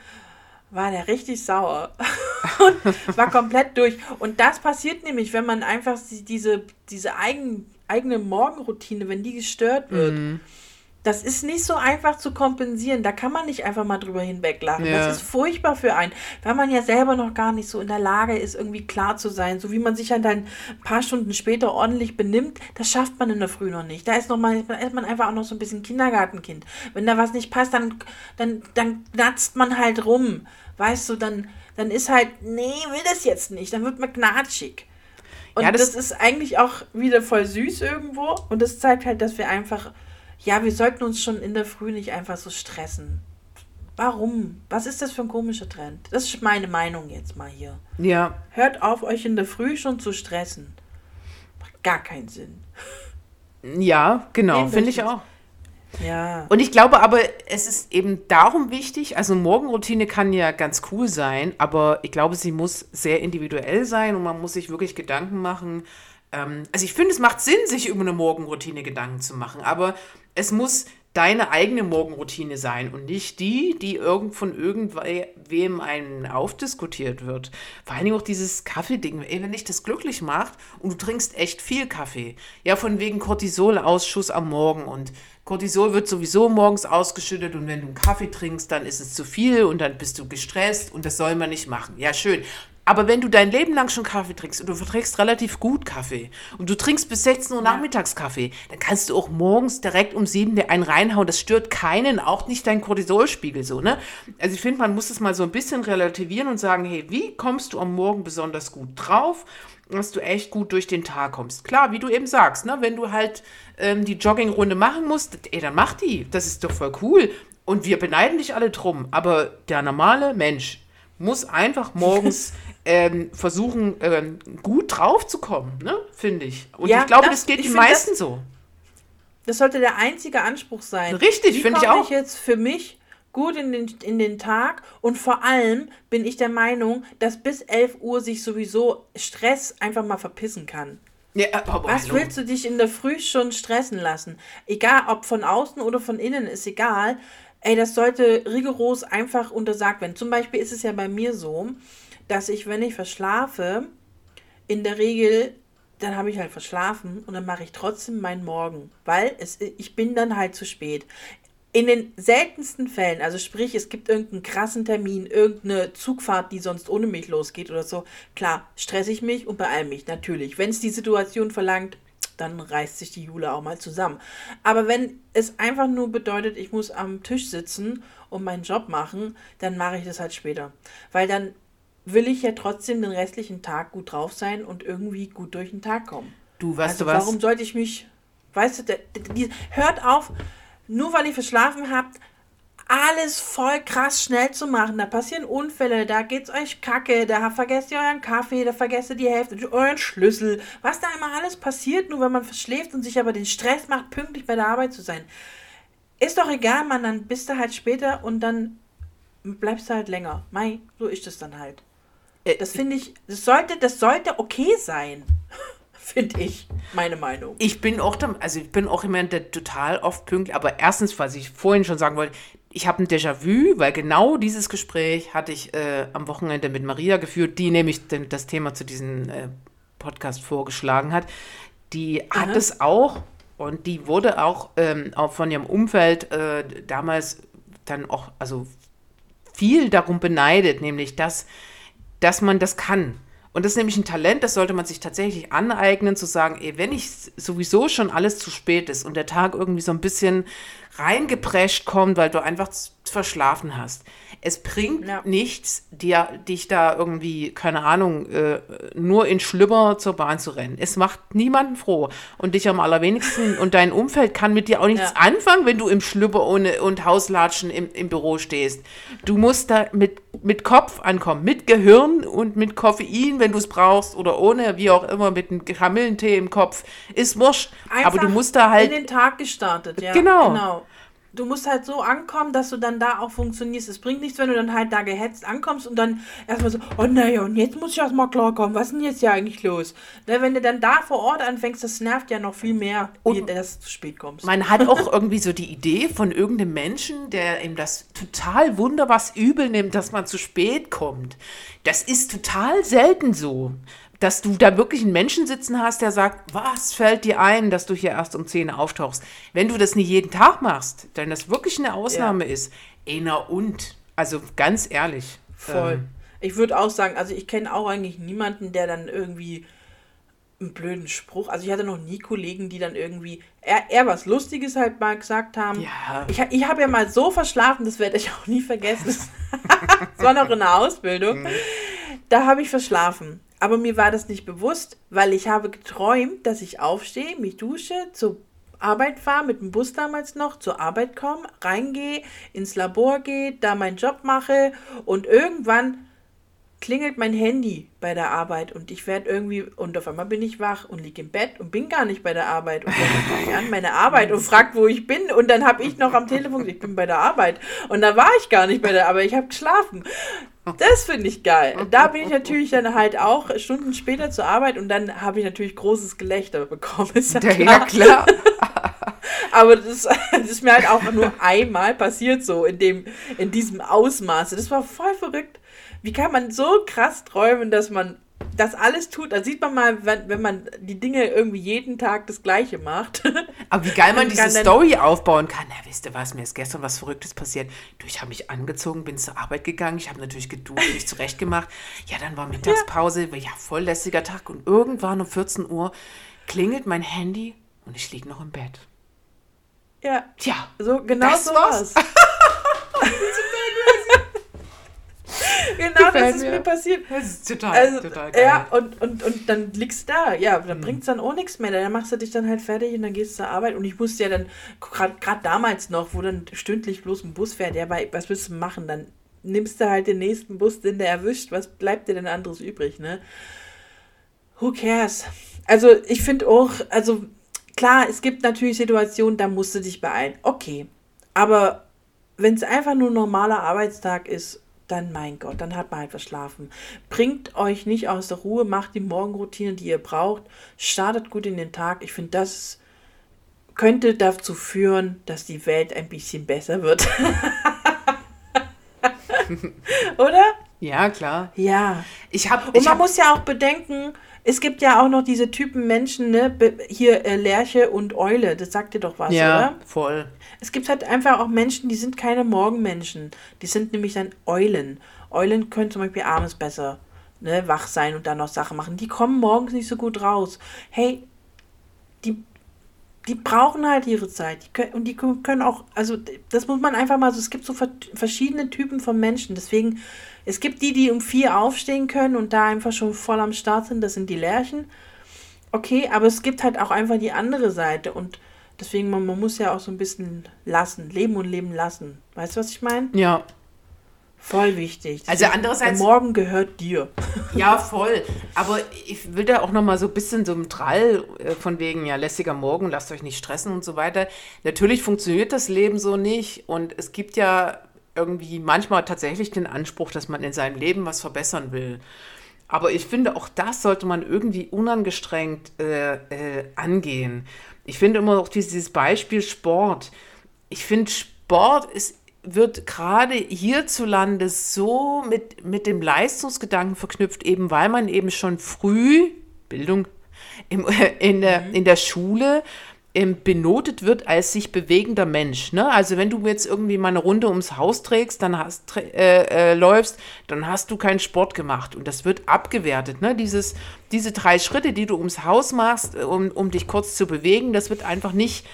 B: war der richtig sauer und war komplett durch. Und das passiert nämlich, wenn man einfach diese, diese eigen, eigene Morgenroutine, wenn die gestört wird.
C: Mhm.
B: Das ist nicht so einfach zu kompensieren. Da kann man nicht einfach mal drüber hinweglachen.
C: Ja.
B: Das ist furchtbar für einen, weil man ja selber noch gar nicht so in der Lage ist, irgendwie klar zu sein. So wie man sich dann ein paar Stunden später ordentlich benimmt, das schafft man in der Früh noch nicht. Da ist, noch mal, ist man einfach auch noch so ein bisschen Kindergartenkind. Wenn da was nicht passt, dann, dann, dann knatzt man halt rum. Weißt du, dann, dann ist halt, nee, will das jetzt nicht. Dann wird man knatschig. Und
C: Ja, das-
B: das, ist eigentlich auch wieder voll süß irgendwo. Und das zeigt halt, dass wir einfach, ja, wir sollten uns schon in der Früh nicht einfach so stressen. Warum? Was ist das für ein komischer Trend? Das ist meine Meinung jetzt mal hier.
C: Ja,
B: Hört auf, euch in der Früh schon zu stressen. Macht gar keinen Sinn.
C: ja, genau, finde ich auch.
B: Ja.
C: Und ich glaube aber, es ist eben darum wichtig, also Morgenroutine kann ja ganz cool sein, aber ich glaube, sie muss sehr individuell sein und man muss sich wirklich Gedanken machen. Ähm, also ich finde, es macht Sinn, sich über eine Morgenroutine Gedanken zu machen, aber es muss deine eigene Morgenroutine sein und nicht die, die irgend von irgendwem einen aufdiskutiert wird. Vor allen Dingen auch dieses Kaffeeding. Ey, wenn dich das glücklich macht und du trinkst echt viel Kaffee, ja, von wegen Cortisolausschuss am Morgen und Cortisol wird sowieso morgens ausgeschüttet und wenn du einen Kaffee trinkst, dann ist es zu viel und dann bist du gestresst und das soll man nicht machen. Ja, schön. Aber wenn du dein Leben lang schon Kaffee trinkst und du verträgst relativ gut Kaffee und du trinkst bis 16 Uhr nachmittags Kaffee, dann kannst du auch morgens direkt um 7 dir einen reinhauen. Das stört keinen, auch nicht dein Cortisolspiegel so, ne? Also ich finde, man muss es mal so ein bisschen relativieren und sagen, hey, wie kommst du am Morgen besonders gut drauf? dass du echt gut durch den Tag kommst. Klar, wie du eben sagst, ne, wenn du halt ähm, die Joggingrunde machen musst, ey, dann mach die. Das ist doch voll cool. Und wir beneiden dich alle drum. Aber der normale Mensch muss einfach morgens ähm, versuchen, ähm, gut drauf zu kommen, ne, finde ich. Und
B: Ja,
C: ich glaube,
B: das-
C: das, geht den meisten
B: das-
C: so.
B: Das sollte der einzige Anspruch sein.
C: Richtig, finde ich auch.
B: ich jetzt für mich gut in den, in den Tag und vor allem bin ich der Meinung, dass bis 11 Uhr sich sowieso Stress einfach mal verpissen kann.
C: Ja, aber
B: Was
C: hallo.
B: willst du dich in der Früh schon stressen lassen? Egal, ob von außen oder von innen, ist egal. Ey, das sollte rigoros einfach untersagt werden. Zum Beispiel ist es ja bei mir so, dass ich, wenn ich verschlafe, in der Regel, dann habe ich halt verschlafen und dann mache ich trotzdem meinen Morgen, weil es, ich bin dann halt zu spät. In den seltensten Fällen, also sprich, es gibt irgendeinen krassen Termin, irgendeine Zugfahrt, die sonst ohne mich losgeht oder so, klar, stress ich mich und beeil mich, natürlich. Wenn es die Situation verlangt, dann reißt sich die Jule auch mal zusammen. Aber wenn es einfach nur bedeutet, ich muss am Tisch sitzen und meinen Job machen, dann mache ich das halt später. Weil dann will ich ja trotzdem den restlichen Tag gut drauf sein und irgendwie gut durch den Tag kommen.
C: Du, weißt
B: also
C: du was?
B: warum sollte ich mich, weißt du, der, der, die, hört auf, nur weil ihr verschlafen habt, alles voll krass schnell zu machen. Da passieren Unfälle, da geht's euch kacke, da vergesst ihr euren Kaffee, da vergesst ihr die Hälfte, euren Schlüssel. Was da immer alles passiert, nur wenn man verschläft und sich aber den Stress macht, pünktlich bei der Arbeit zu sein. Ist doch egal, man, dann bist du halt später und dann bleibst du halt länger. Mei, so ist es dann halt.
C: Äh,
B: Das finde ich, das sollte, das sollte okay sein. finde ich, meine Meinung.
C: Ich bin auch, also ich bin auch jemand, der total oft pünktlich, aber erstens, was ich vorhin schon sagen wollte, ich habe ein Déjà-vu, weil genau dieses Gespräch hatte ich äh, am Wochenende mit Maria geführt, die nämlich das Thema zu diesem äh, Podcast vorgeschlagen hat. Die hat
B: Aha.
C: es auch und die wurde auch, ähm, auch von ihrem Umfeld äh, damals dann auch, also viel darum beneidet, nämlich dass, dass man das kann. Und das ist nämlich ein Talent, das sollte man sich tatsächlich aneignen, zu sagen, ey, wenn ich sowieso schon alles zu spät ist und der Tag irgendwie so ein bisschen reingeprescht kommt, weil du einfach verschlafen hast. Es bringt
B: Ja.
C: nichts, dir, dich da irgendwie, keine Ahnung, äh, nur in Schlüpper zur Bahn zu rennen. Es macht niemanden froh. Und dich am allerwenigsten und dein Umfeld kann mit dir auch nichts
B: Ja.
C: anfangen, wenn du im Schlüpper ohne, und Hauslatschen im, im Büro stehst. Du musst da mit, mit Kopf ankommen, mit Gehirn und mit Koffein, wenn du es brauchst, oder ohne, wie auch immer, mit einem Kamillentee im Kopf. Ist wurscht. Aber du
B: Einfach
C: musst da halt
B: in den Tag gestartet, ja.
C: Genau.
B: genau. Du musst halt so ankommen, dass du dann da auch funktionierst. Es bringt nichts, wenn du dann halt da gehetzt ankommst und dann erstmal so, oh naja, und jetzt muss ich erstmal klarkommen. Was ist denn jetzt ja eigentlich los? Ne, wenn du dann da vor Ort anfängst, das nervt ja noch viel mehr, wie
C: Und-
B: dass du zu spät kommst.
C: Man hat auch irgendwie so die Idee von irgendeinem Menschen, der ihm das total wunder was übel nimmt, dass man zu spät kommt. Das ist total selten so. Dass du da wirklich einen Menschen sitzen hast, der sagt, was fällt dir ein, dass du hier erst um 10 auftauchst? Wenn du das nicht jeden Tag machst, dann das wirklich eine Ausnahme ist. Ey, na und? Also ganz ehrlich.
B: Voll.
C: ähm,
B: Ich würde auch sagen, also ich kenne auch eigentlich niemanden, der dann irgendwie einen blöden Spruch, also ich hatte noch nie Kollegen, die dann irgendwie eher, eher was Lustiges halt mal gesagt haben.
C: Ja.
B: Ich, ich habe ja mal so verschlafen, das werde ich auch nie vergessen. Das war noch in der Ausbildung. Da habe ich verschlafen. Aber mir war das nicht bewusst, weil ich habe geträumt, dass ich aufstehe, mich dusche, zur Arbeit fahre, mit dem Bus damals noch, zur Arbeit komme, reingehe, ins Labor gehe, da meinen Job mache und irgendwann klingelt mein Handy bei der Arbeit und ich werde irgendwie, und auf einmal bin ich wach und liege im Bett und bin gar nicht bei der Arbeit. Und dann ruft mich an meine Arbeit und fragt, wo ich bin. Und dann habe ich noch am Telefon ich bin bei der Arbeit. Und da war ich gar nicht bei der Arbeit, ich habe geschlafen. Das finde ich geil. Und da bin ich natürlich dann halt auch Stunden später zur Arbeit und dann habe ich natürlich großes Gelächter bekommen. Ist ja
C: Ja, klar.
B: aber das, das ist mir halt auch nur einmal passiert, so in, dem, in diesem Ausmaße. Das war voll verrückt. Wie kann man so krass träumen, dass man das alles tut? Da sieht man mal, wenn, wenn man die Dinge irgendwie jeden Tag das Gleiche macht.
C: Aber wie geil man diese Story aufbauen kann. Na, wisst ihr was, mir ist gestern was Verrücktes passiert. Du, ich habe mich angezogen, bin zur Arbeit gegangen, ich habe natürlich geduscht, mich zurechtgemacht. Ja, dann war Mittagspause, ja, voll lässiger Tag. Und irgendwann um 14 Uhr klingelt mein Handy und ich liege noch im Bett.
B: ja,
C: Tja,
B: so genau
C: Das
B: so
C: war's.
B: war's. genau das
C: Gefällt
B: ist
C: mir.
B: mir passiert.
C: das ist total,
B: Also,
C: total geil.
B: ja, und, und, und dann liegst du da. Ja,
C: Mhm.
B: dann bringt's dann auch nichts mehr. Dann machst du dich dann halt fertig und dann gehst du zur Arbeit. Und ich musste ja dann, gerade damals noch, wo dann stündlich bloß ein Bus fährt, ja, weil, was willst du machen? Dann nimmst du halt den nächsten Bus, den der erwischt. Was bleibt dir denn anderes übrig, ne? Who cares? Also, ich finde auch, also, klar, es gibt natürlich Situationen, da musst du dich beeilen. Okay. Aber wenn es einfach nur ein normaler Arbeitstag ist, dann mein Gott, dann hat man halt verschlafen. Bringt euch nicht aus der Ruhe, macht die Morgenroutine, die ihr braucht, startet gut in den Tag. Ich finde, das könnte dazu führen, dass die Welt ein bisschen besser wird. Oder?
C: Ja, klar.
B: Ja.
C: Ich habe
B: Und
C: ich
B: man
C: hab,
B: muss ja auch bedenken, es gibt ja auch noch diese Typen Menschen, ne? Hier äh, Lerche und Eule, das sagt dir doch was,
C: ja,
B: oder?
C: voll.
B: Es gibt halt einfach auch Menschen, die sind keine Morgenmenschen. Die sind nämlich dann Eulen. Eulen können zum Beispiel abends besser ne, wach sein und dann noch Sachen machen. Die kommen morgens nicht so gut raus. Hey, die, die brauchen halt ihre Zeit. Die können, und die können auch, also das muss man einfach mal so, es gibt so ver verschiedene Typen von Menschen. Deswegen, es gibt die, die um vier aufstehen können und da einfach schon voll am Start sind. Das sind die Lerchen. Okay, aber es gibt halt auch einfach die andere Seite und Deswegen, man, man muss ja auch so ein bisschen lassen, leben und leben lassen. Weißt du, was ich meine?
C: Ja.
B: Voll wichtig.
C: Also andererseits-
B: Der Morgen gehört dir.
C: Ja, voll. Aber ich will da auch noch mal so ein bisschen so im Trall äh, von wegen, ja, lässiger Morgen, lasst euch nicht stressen und so weiter. Natürlich funktioniert das Leben so nicht und es gibt ja irgendwie manchmal tatsächlich den Anspruch, dass man in seinem Leben was verbessern will. Aber ich finde, auch das sollte man irgendwie unangestrengt äh, äh, angehen. Ich finde immer auch dieses Beispiel Sport. Ich finde, Sport ist, wird gerade hierzulande so mit, mit dem Leistungsgedanken verknüpft, eben weil man eben schon früh, Bildung, im, in, der, in der Schule ähm, benotet wird als sich bewegender Mensch. Ne? Also wenn du jetzt irgendwie mal eine Runde ums Haus trägst, dann hast, äh, äh, läufst, dann hast du keinen Sport gemacht. Und das wird abgewertet. Ne? Dieses, diese drei Schritte, die du ums Haus machst, äh, um, um dich kurz zu bewegen, das wird einfach nicht,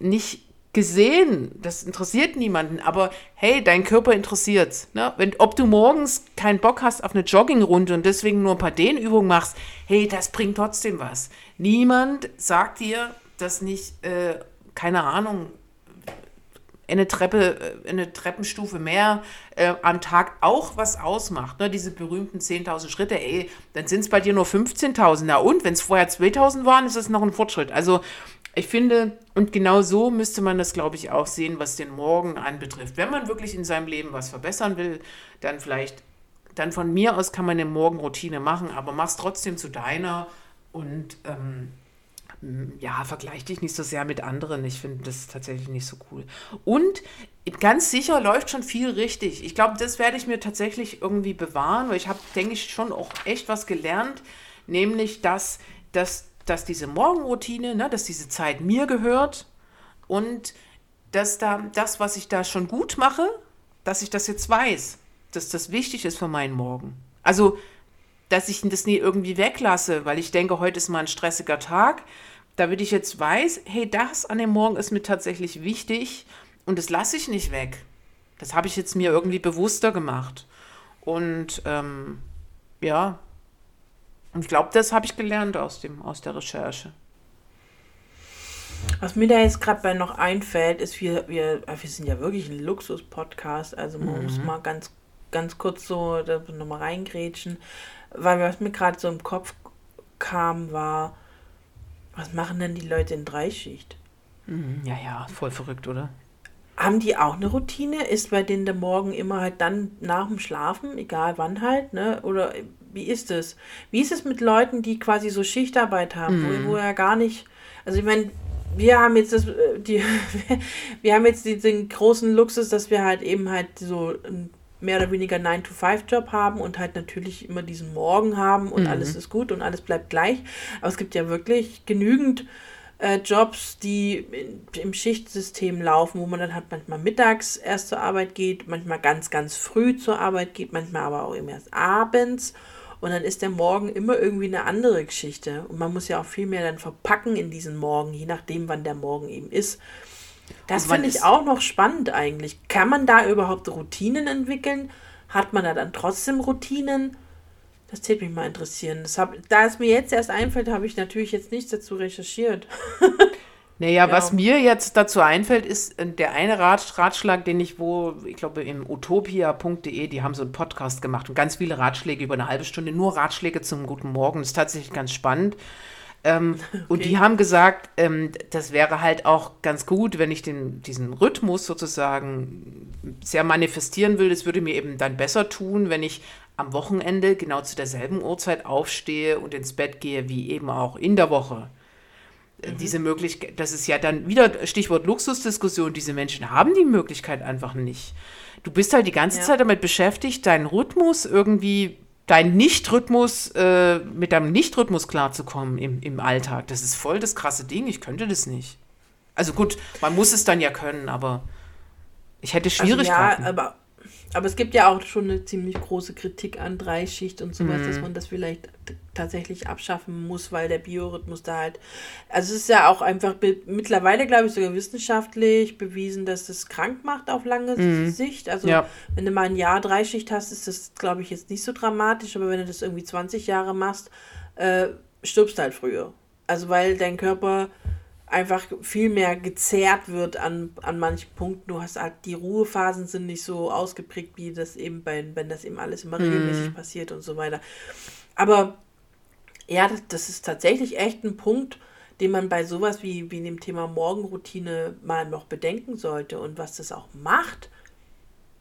C: nicht gesehen. Das interessiert niemanden. Aber hey, dein Körper interessiert's. Ne? Ob du morgens keinen Bock hast auf eine Joggingrunde und deswegen nur ein paar Dehnübungen machst, hey, das bringt trotzdem was. Niemand sagt dir, dass nicht, äh, keine Ahnung, eine Treppe, äh, eine Treppenstufe mehr äh, am Tag auch was ausmacht. Ne? Diese berühmten 10.000 Schritte, ey, dann sind es bei dir nur 15.000. Na und, wenn es vorher 2.000 waren, ist es noch ein Fortschritt. Also ich finde, und genau so müsste man das, glaube ich, auch sehen, was den Morgen anbetrifft. Wenn man wirklich in seinem Leben was verbessern will, dann vielleicht, dann von mir aus kann man eine Morgenroutine machen, aber mach es trotzdem zu deiner und ähm, ja, vergleich dich nicht so sehr mit anderen. Ich finde das tatsächlich nicht so cool. Und ganz sicher läuft schon viel richtig. Ich glaube, das werde ich mir tatsächlich irgendwie bewahren, weil ich habe, denke ich, schon auch echt was gelernt, nämlich, dass, dass, dass diese Morgenroutine, ne, dass diese Zeit mir gehört und dass da das, was ich da schon gut mache, dass ich das jetzt weiß, dass das wichtig ist für meinen Morgen. Also, dass ich das nie irgendwie weglasse, weil ich denke, heute ist mal ein stressiger Tag. Damit ich jetzt weiß, hey, das an dem Morgen ist mir tatsächlich wichtig und das lasse ich nicht weg. Das habe ich jetzt mir irgendwie bewusster gemacht. Und ähm, ja, und ich glaube, das habe ich gelernt aus, dem, aus der Recherche.
B: Was mir da jetzt gerade noch einfällt, ist, wir, wir, wir sind ja wirklich ein Luxus-Podcast, also man muss mal ganz, ganz kurz so nochmal reingrätschen, weil was mir gerade so im Kopf kam, war, was machen denn die Leute in Dreischicht?
C: Ja, ja, voll verrückt, oder?
B: Haben die auch eine Routine? Ist bei denen der Morgen immer halt dann nach dem Schlafen, egal wann halt, ne? Oder wie ist es? Wie ist es mit Leuten, die quasi so Schichtarbeit haben, wo, wo ja gar nicht, also ich meine, wir haben jetzt das, äh, die, wir haben jetzt diesen großen Luxus, dass wir halt eben halt so einen mehr oder weniger 9-to-5-Job haben und halt natürlich immer diesen Morgen haben und alles ist gut und alles bleibt gleich. Aber es gibt ja wirklich genügend äh, Jobs, die in, im Schichtsystem laufen, wo man dann halt manchmal mittags erst zur Arbeit geht, manchmal ganz, ganz früh zur Arbeit geht, manchmal aber auch eben erst abends. Und dann ist der Morgen immer irgendwie eine andere Geschichte. Und man muss ja auch viel mehr dann verpacken in diesen Morgen, je nachdem, wann der Morgen eben ist. Das finde ich auch noch spannend eigentlich. Kann man da überhaupt Routinen entwickeln? Hat man da dann trotzdem Routinen? Das täte mich mal interessieren. Das hab, da es mir jetzt erst einfällt, habe ich natürlich jetzt nichts dazu recherchiert.
C: Naja, was
B: Ja.
C: mir jetzt dazu einfällt, ist äh, der eine Rat, Ratschlag, den ich wo, ich glaube, im utopia.de, die haben so einen Podcast gemacht und ganz viele Ratschläge über eine halbe Stunde, nur Ratschläge zum guten Morgen. Das ist tatsächlich ganz spannend. Ähm, Und die haben gesagt, ähm, das wäre halt auch ganz gut, wenn ich den, diesen Rhythmus sozusagen sehr manifestieren will. Das würde mir eben dann besser tun, wenn ich am Wochenende genau zu derselben Uhrzeit aufstehe und ins Bett gehe, wie eben auch in der Woche diese Möglichkeit, das ist ja dann wieder Stichwort Luxusdiskussion, diese Menschen haben die Möglichkeit einfach nicht. Du bist halt die ganze
B: Ja.
C: Zeit damit beschäftigt, deinen Rhythmus irgendwie, deinen Nicht-Rhythmus, äh, mit deinem Nicht-Rhythmus klarzukommen im, im Alltag. Das ist voll das krasse Ding, ich könnte das nicht. Also gut, man muss es dann ja können, aber ich hätte Schwierigkeiten.
B: Also ja, aber, aber es gibt ja auch schon eine ziemlich große Kritik an Dreischicht und sowas,
C: Mhm.
B: dass man das vielleicht tatsächlich abschaffen muss, weil der Biorhythmus da halt. Also es ist ja auch einfach mittlerweile, glaube ich, sogar wissenschaftlich bewiesen, dass das krank macht auf lange Sicht. Also
C: Mhm. Ja.
B: wenn du mal ein Jahr Dreischicht hast, ist das, glaube ich, jetzt nicht so dramatisch, aber wenn du das irgendwie 20 Jahre machst, äh, stirbst du halt früher. Also weil dein Körper einfach viel mehr gezerrt wird an, an manchen Punkten. Du hast halt, die Ruhephasen sind nicht so ausgeprägt, wie das eben bei, wenn das eben alles immer regelmäßig passiert und so weiter. Aber ja, das, das ist tatsächlich echt ein Punkt, den man bei sowas wie, wie dem Thema Morgenroutine mal noch bedenken sollte und was das auch macht.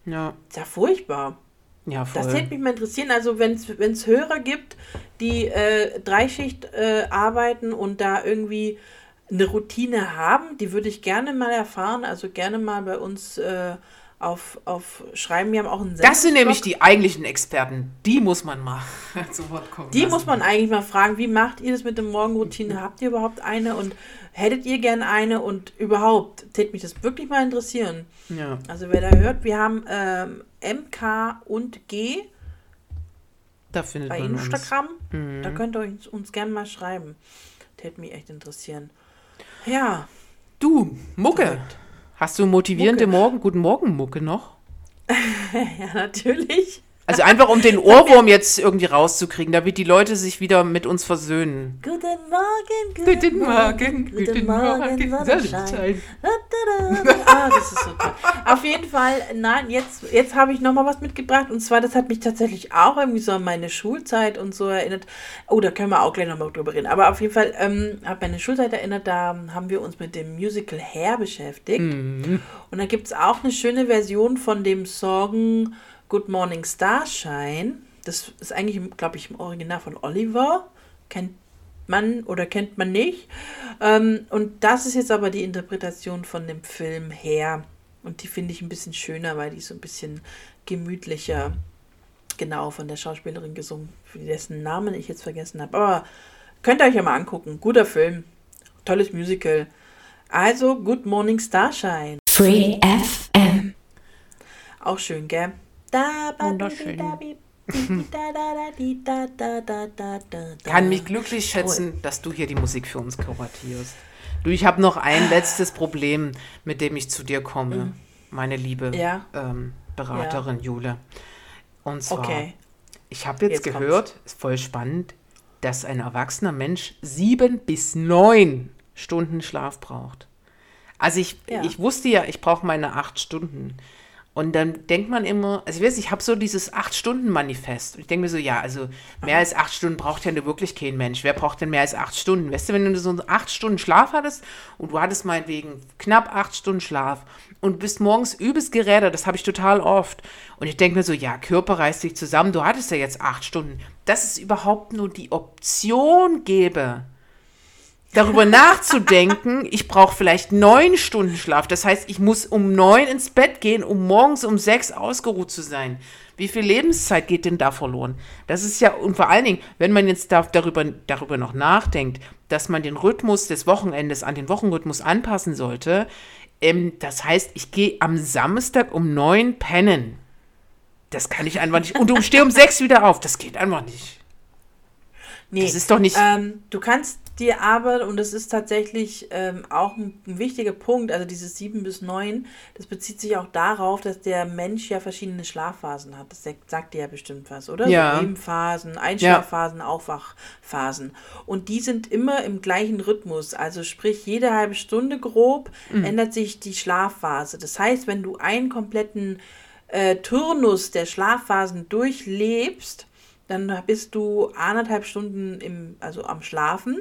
C: Ja,
B: Ist ja furchtbar.
C: ja voll.
B: Das hätte mich mal interessieren. Also, wenn es Hörer gibt, die äh, Dreischicht äh, arbeiten und da irgendwie eine Routine haben, die würde ich gerne mal erfahren. Also gerne mal bei uns äh, auf, auf schreiben. Wir haben auch einen
C: das sind nämlich die eigentlichen Experten. Die muss man mal zu Wort kommen
B: Die
C: lassen.
B: muss man eigentlich mal fragen, wie macht ihr das mit der Morgenroutine? Habt ihr überhaupt eine und hättet ihr gern eine und überhaupt? Täte mich das wirklich mal interessieren.
C: Ja.
B: Also wer da hört, wir haben ähm, MK und G
C: Da findet
B: bei
C: man uns.
B: Instagram.
C: Mhm.
B: Da könnt ihr uns, uns gerne mal schreiben. Täte mich echt interessieren. Ja,
C: Du, Mucke. Hast du motivierende
B: Mucke.
C: Morgen, guten Morgen Mucke noch?
B: ja, natürlich.
C: Also einfach um den Ohrwurm jetzt irgendwie rauszukriegen, damit die Leute sich wieder mit uns versöhnen.
B: Guten Morgen,
C: Guten Morgen, guten Morgen,
B: Sonnenschein.
C: Sonnenschein.
B: Da, da, da. Ah, das ist so toll. Auf jeden Fall, nein, jetzt, jetzt habe ich noch mal was mitgebracht. Und zwar, das hat mich tatsächlich auch irgendwie so an meine Schulzeit und so erinnert. Oh, da können wir auch gleich noch mal drüber reden. Aber auf jeden Fall ähm, hat meine Schulzeit erinnert, da haben wir uns mit dem Musical Hair beschäftigt. Und da gibt es auch eine schöne Version von dem Song Good Morning Starshine. Das ist eigentlich, glaube ich, im Original von Oliver. Kennt man oder kennt man nicht. Ähm, und das ist jetzt aber die Interpretation von dem Film her. Und die finde ich ein bisschen schöner, weil die so ein bisschen gemütlicher, genau von der Schauspielerin gesungen, für dessen Namen ich jetzt vergessen habe. Aber könnt ihr euch ja mal angucken. Guter Film, tolles Musical. Also, Good Morning Starshine.
D: Free FM.
B: Auch schön, gell?
C: Wunderschön. Kann mich glücklich schätzen, dass du hier die Musik für uns kuratierst. Du, ich habe noch ein letztes Problem, mit dem ich zu dir komme, meine liebe
B: Mhm. Ja.
C: ähm, Beraterin Jule. Und zwar,
B: Okay.
C: ich habe jetzt,
B: Jetzt
C: gehört, ist voll spannend, dass ein erwachsener Mensch sieben bis neun Stunden Schlaf braucht. Also ich,
B: Ja.
C: ich wusste ja, ich brauche meine acht Stunden. Und dann denkt man immer, also ich weiß, ich habe so dieses Acht-Stunden-Manifest. Und ich denke mir so, ja, also mehr als acht Stunden braucht ja nur wirklich kein Mensch. Wer braucht denn mehr als acht Stunden? Weißt du, wenn du so acht Stunden Schlaf hattest und du hattest meinetwegen knapp acht Stunden Schlaf und bist morgens übelst gerädert, das habe ich total oft. Und ich denke mir so, ja, Körper reißt sich zusammen, du hattest ja jetzt acht Stunden. Dass es überhaupt nur die Option gäbe, darüber nachzudenken, ich brauche vielleicht neun Stunden Schlaf. Das heißt, ich muss um neun ins Bett gehen, um morgens um sechs ausgeruht zu sein. Wie viel Lebenszeit geht denn da verloren? Das ist ja, und vor allen Dingen, wenn man jetzt da, darüber, darüber noch nachdenkt, dass man den Rhythmus des Wochenendes an den Wochenrhythmus anpassen sollte, ähm, das heißt, ich gehe am Samstag um neun pennen. Das kann ich einfach nicht. Und du steh um sechs wieder auf. Das geht einfach nicht.
B: Nee,
C: Das ist doch nicht-
B: Ähm, du kannst dir aber, und das ist tatsächlich ähm, auch ein, ein wichtiger Punkt, also dieses 7 bis 9, das bezieht sich auch darauf, dass der Mensch ja verschiedene Schlafphasen hat. Das sagt- dir ja bestimmt was, oder?
C: Ja.
B: So REM-Phasen, Einschlafphasen, Aufwachphasen. Und die sind immer im gleichen Rhythmus. Also sprich, jede halbe Stunde grob
C: Mhm.
B: ändert sich die Schlafphase. Das heißt, wenn du einen kompletten äh, Turnus der Schlafphasen durchlebst, dann bist du anderthalb Stunden im, also am Schlafen.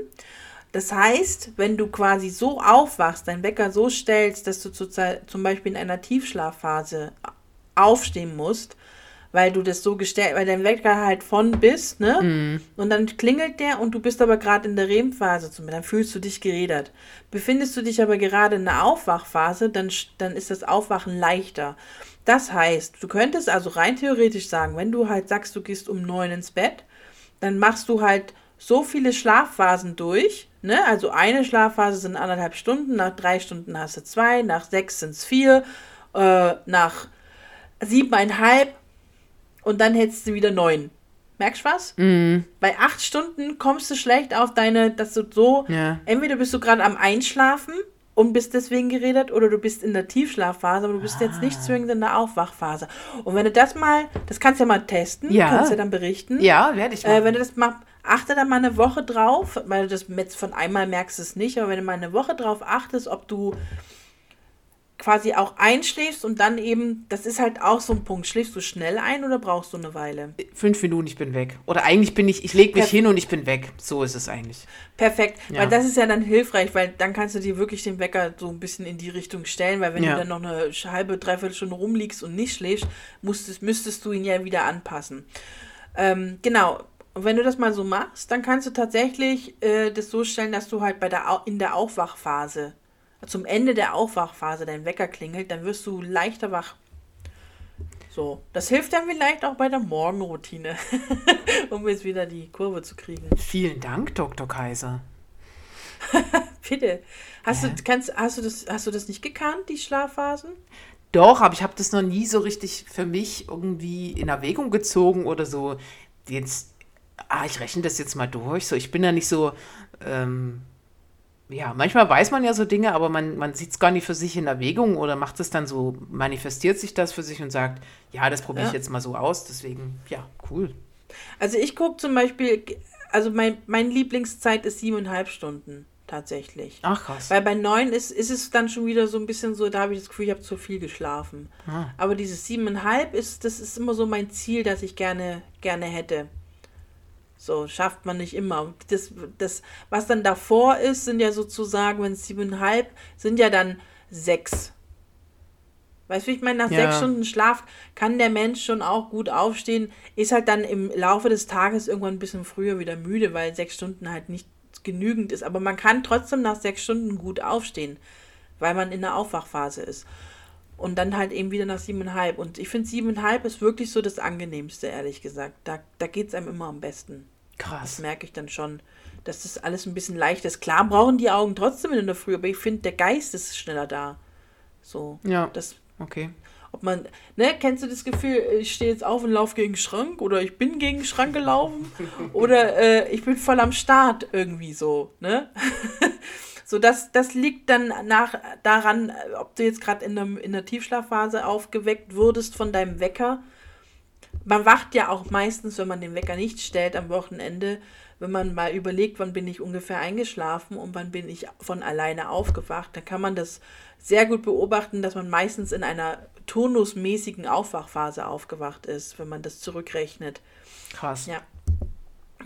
B: Das heißt, wenn du quasi so aufwachst, deinen Wecker so stellst, dass du zurzeit zum Beispiel in einer Tiefschlafphase aufstehen musst, weil du das so gestellt, weil dein Wecker halt von bis, ne? Und dann klingelt der und du bist aber gerade in der REM-Phase, dann fühlst du dich gerädert. Befindest du dich aber gerade in der Aufwachphase, dann, dann ist das Aufwachen leichter. Das heißt, du könntest also rein theoretisch sagen, wenn du halt sagst, du gehst um neun ins Bett, dann machst du halt so viele Schlafphasen durch. Ne? Also eine Schlafphase sind anderthalb Stunden, nach drei Stunden hast du zwei, nach sechs sind es vier, äh, nach siebeneinhalb und dann hättest du wieder neun. Merkst du was? Bei acht Stunden kommst du schlecht auf deine, dass du so,
C: Ja.
B: entweder bist du gerade am Einschlafen und bist deswegen geredet oder du bist in der Tiefschlafphase, aber du bist jetzt
C: Ah.
B: nicht zwingend in der Aufwachphase. Und wenn du das mal, das kannst du ja mal testen,
C: Ja.
B: kannst du dann berichten.
C: Ja, werde ich
B: Äh, wenn du das mal, achte da mal eine Woche drauf, weil du das jetzt von einmal merkst es nicht, aber wenn du mal eine Woche drauf achtest, ob du quasi auch einschläfst und dann eben, das ist halt auch so ein Punkt, schläfst du schnell ein oder brauchst du eine Weile?
C: Fünf Minuten, ich bin weg. Oder eigentlich bin ich, ich lege mich
B: Perf-
C: hin und ich bin weg. So ist es eigentlich.
B: Perfekt,
C: Ja.
B: weil das ist ja dann hilfreich, weil dann kannst du dir wirklich den Wecker so ein bisschen in die Richtung stellen, weil wenn
C: Ja.
B: du dann noch eine halbe, dreiviertel Stunde rumliegst und nicht schläfst, musstest, müsstest du ihn ja wieder anpassen. Ähm, genau. Und wenn du das mal so machst, dann kannst du tatsächlich äh, das so stellen, dass du halt bei der Au in der Aufwachphase, zum Ende der Aufwachphase dein Wecker klingelt, dann wirst du leichter wach. So, das hilft dann vielleicht auch bei der Morgenroutine, um jetzt wieder die Kurve zu kriegen.
C: Vielen Dank, Dr. Kaiser.
B: Bitte. Hast, du, kannst, hast, du das, hast du das nicht gekannt, die Schlafphasen?
C: Doch, aber ich habe das noch nie so richtig für mich irgendwie in Erwägung gezogen oder so. Jetzt, ah, ich rechne das jetzt mal durch. So, ich bin ja nicht so, ähm, ja, manchmal weiß man ja so Dinge, aber man, man sieht es gar nicht für sich in Erwägung oder macht es dann so, manifestiert sich das für sich und sagt, ja, das probiere ich
B: Ja.
C: jetzt mal so aus. Deswegen, ja, cool.
B: Also ich gucke zum Beispiel, also mein, mein Lieblingszeit ist siebeneinhalb Stunden tatsächlich.
C: Ach krass.
B: Weil bei neun ist, ist es dann schon wieder so ein bisschen so, da habe ich das Gefühl, ich habe zu viel geschlafen.
C: Ah.
B: Aber dieses siebeneinhalb ist, das ist immer so mein Ziel, das ich gerne, gerne hätte. So, schafft man nicht immer. Das, das, was dann davor ist, sind ja sozusagen, wenn es siebeneinhalb, sind ja dann sechs. Weißt du, wie ich meine, nach
C: Ja.
B: sechs Stunden Schlaf kann der Mensch schon auch gut aufstehen, ist halt dann im Laufe des Tages irgendwann ein bisschen früher wieder müde, weil sechs Stunden halt nicht genügend ist. Aber man kann trotzdem nach sechs Stunden gut aufstehen, weil man in der Aufwachphase ist. Und dann halt eben wieder nach siebeneinhalb. Und ich finde, siebeneinhalb ist wirklich so das Angenehmste, ehrlich gesagt. Da, da geht es einem immer am besten. Das
C: Krass.
B: merke ich dann schon, dass das alles ein bisschen leicht ist. Klar brauchen die Augen trotzdem in der Früh, aber ich finde, der Geist ist schneller da. So,
C: Ja.
B: das,
C: Okay.
B: ob man, ne, kennst du das Gefühl, ich stehe jetzt auf und laufe gegen Schrank oder ich bin gegen Schrank gelaufen oder äh, ich bin voll am Start irgendwie so, ne? so, das, das liegt dann nach, daran, äh, ob du jetzt gerade in der, in der Tiefschlafphase aufgeweckt wurdest von deinem Wecker. Man wacht ja auch meistens, wenn man den Wecker nicht stellt am Wochenende, wenn man mal überlegt, wann bin ich ungefähr eingeschlafen und wann bin ich von alleine aufgewacht, dann kann man das sehr gut beobachten, dass man meistens in einer turnusmäßigen Aufwachphase aufgewacht ist, wenn man das zurückrechnet.
C: Krass.
B: Ja.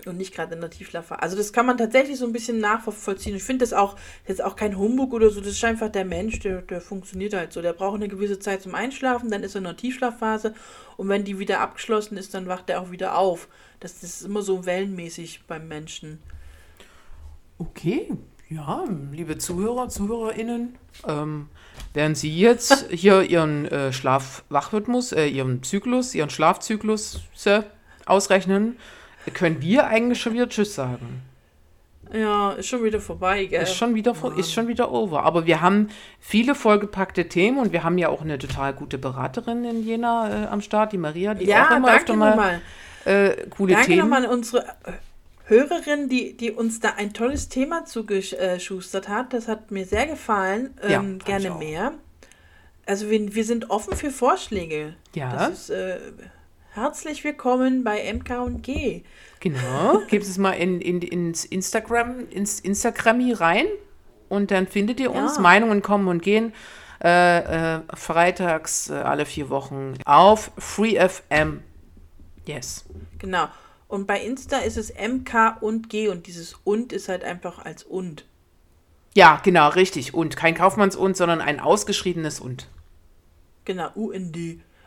B: Und nicht gerade in der Tiefschlafphase. Also das kann man tatsächlich so ein bisschen nachvollziehen. Ich finde das auch jetzt auch kein Humbug oder so. Das ist einfach der Mensch, der, der funktioniert halt so. Der braucht eine gewisse Zeit zum Einschlafen, dann ist er in der Tiefschlafphase und wenn die wieder abgeschlossen ist, dann wacht er auch wieder auf. Das, das ist immer so wellenmäßig beim Menschen.
C: Okay, ja, liebe Zuhörer, ZuhörerInnen, ähm, während Sie jetzt hier Ihren äh, Schlaf-Wach-Rhythmus, äh, Ihren Zyklus, Ihren Schlafzyklus äh, ausrechnen, können wir eigentlich schon wieder Tschüss sagen.
B: Ja, ist schon wieder vorbei, gell?
C: Ist schon wieder, vor- ist schon wieder over. Aber wir haben viele vollgepackte Themen und wir haben ja auch eine total gute Beraterin in Jena äh, am Start, die Maria, die
B: ja,
C: auch immer
B: danke
C: öfter mal
B: nochmal.
C: äh, coole
B: Danke
C: Themen.
B: nochmal an unsere äh, Hörerin, die, die uns da ein tolles Thema zugeschustert hat. Das hat mir sehr gefallen.
C: Ja,
B: Ähm,
C: ich
B: gerne mehr. Also wir, wir sind offen für Vorschläge.
C: Ja.
B: Das ist äh, herzlich willkommen bei MK und G.
C: Genau, gebt es mal in, in, ins Instagram, ins Instagrammi rein und dann findet ihr uns.
B: Ja.
C: Meinungen kommen und gehen. Äh, äh, freitags äh, alle vier Wochen auf FreeFM. Yes.
B: Genau. Und bei Insta ist es MK und G und dieses und ist halt einfach als und.
C: Ja, genau, richtig. Und kein Kaufmanns und, sondern ein ausgeschriebenes und.
B: Genau, UND.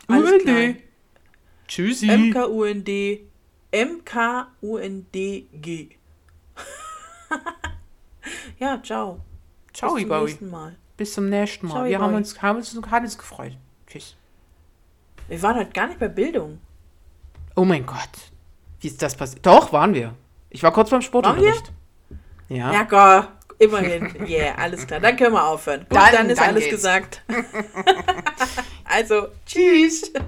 B: Alles
C: UND.
B: klein.
C: Tschüssi.
B: MKUND. MKUNDG. ja, ciao.
C: Ciao,
B: Bis zum
C: Bowie.
B: nächsten Mal.
C: Bis zum nächsten Mal.
B: Ciao,
C: Wir haben uns, haben, uns, haben uns gefreut. Tschüss.
B: Wir waren heute gar nicht bei Bildung.
C: Oh mein Gott. Wie ist das passiert? Doch, waren wir. Ich war kurz beim Sportunterricht. Ja.
B: Ja, Gott, immerhin. Yeah, alles klar. Dann können wir aufhören. Gut,
C: Dann-
B: dann, ist
C: dann
B: alles
C: geht's.
B: gesagt. also, tschüss.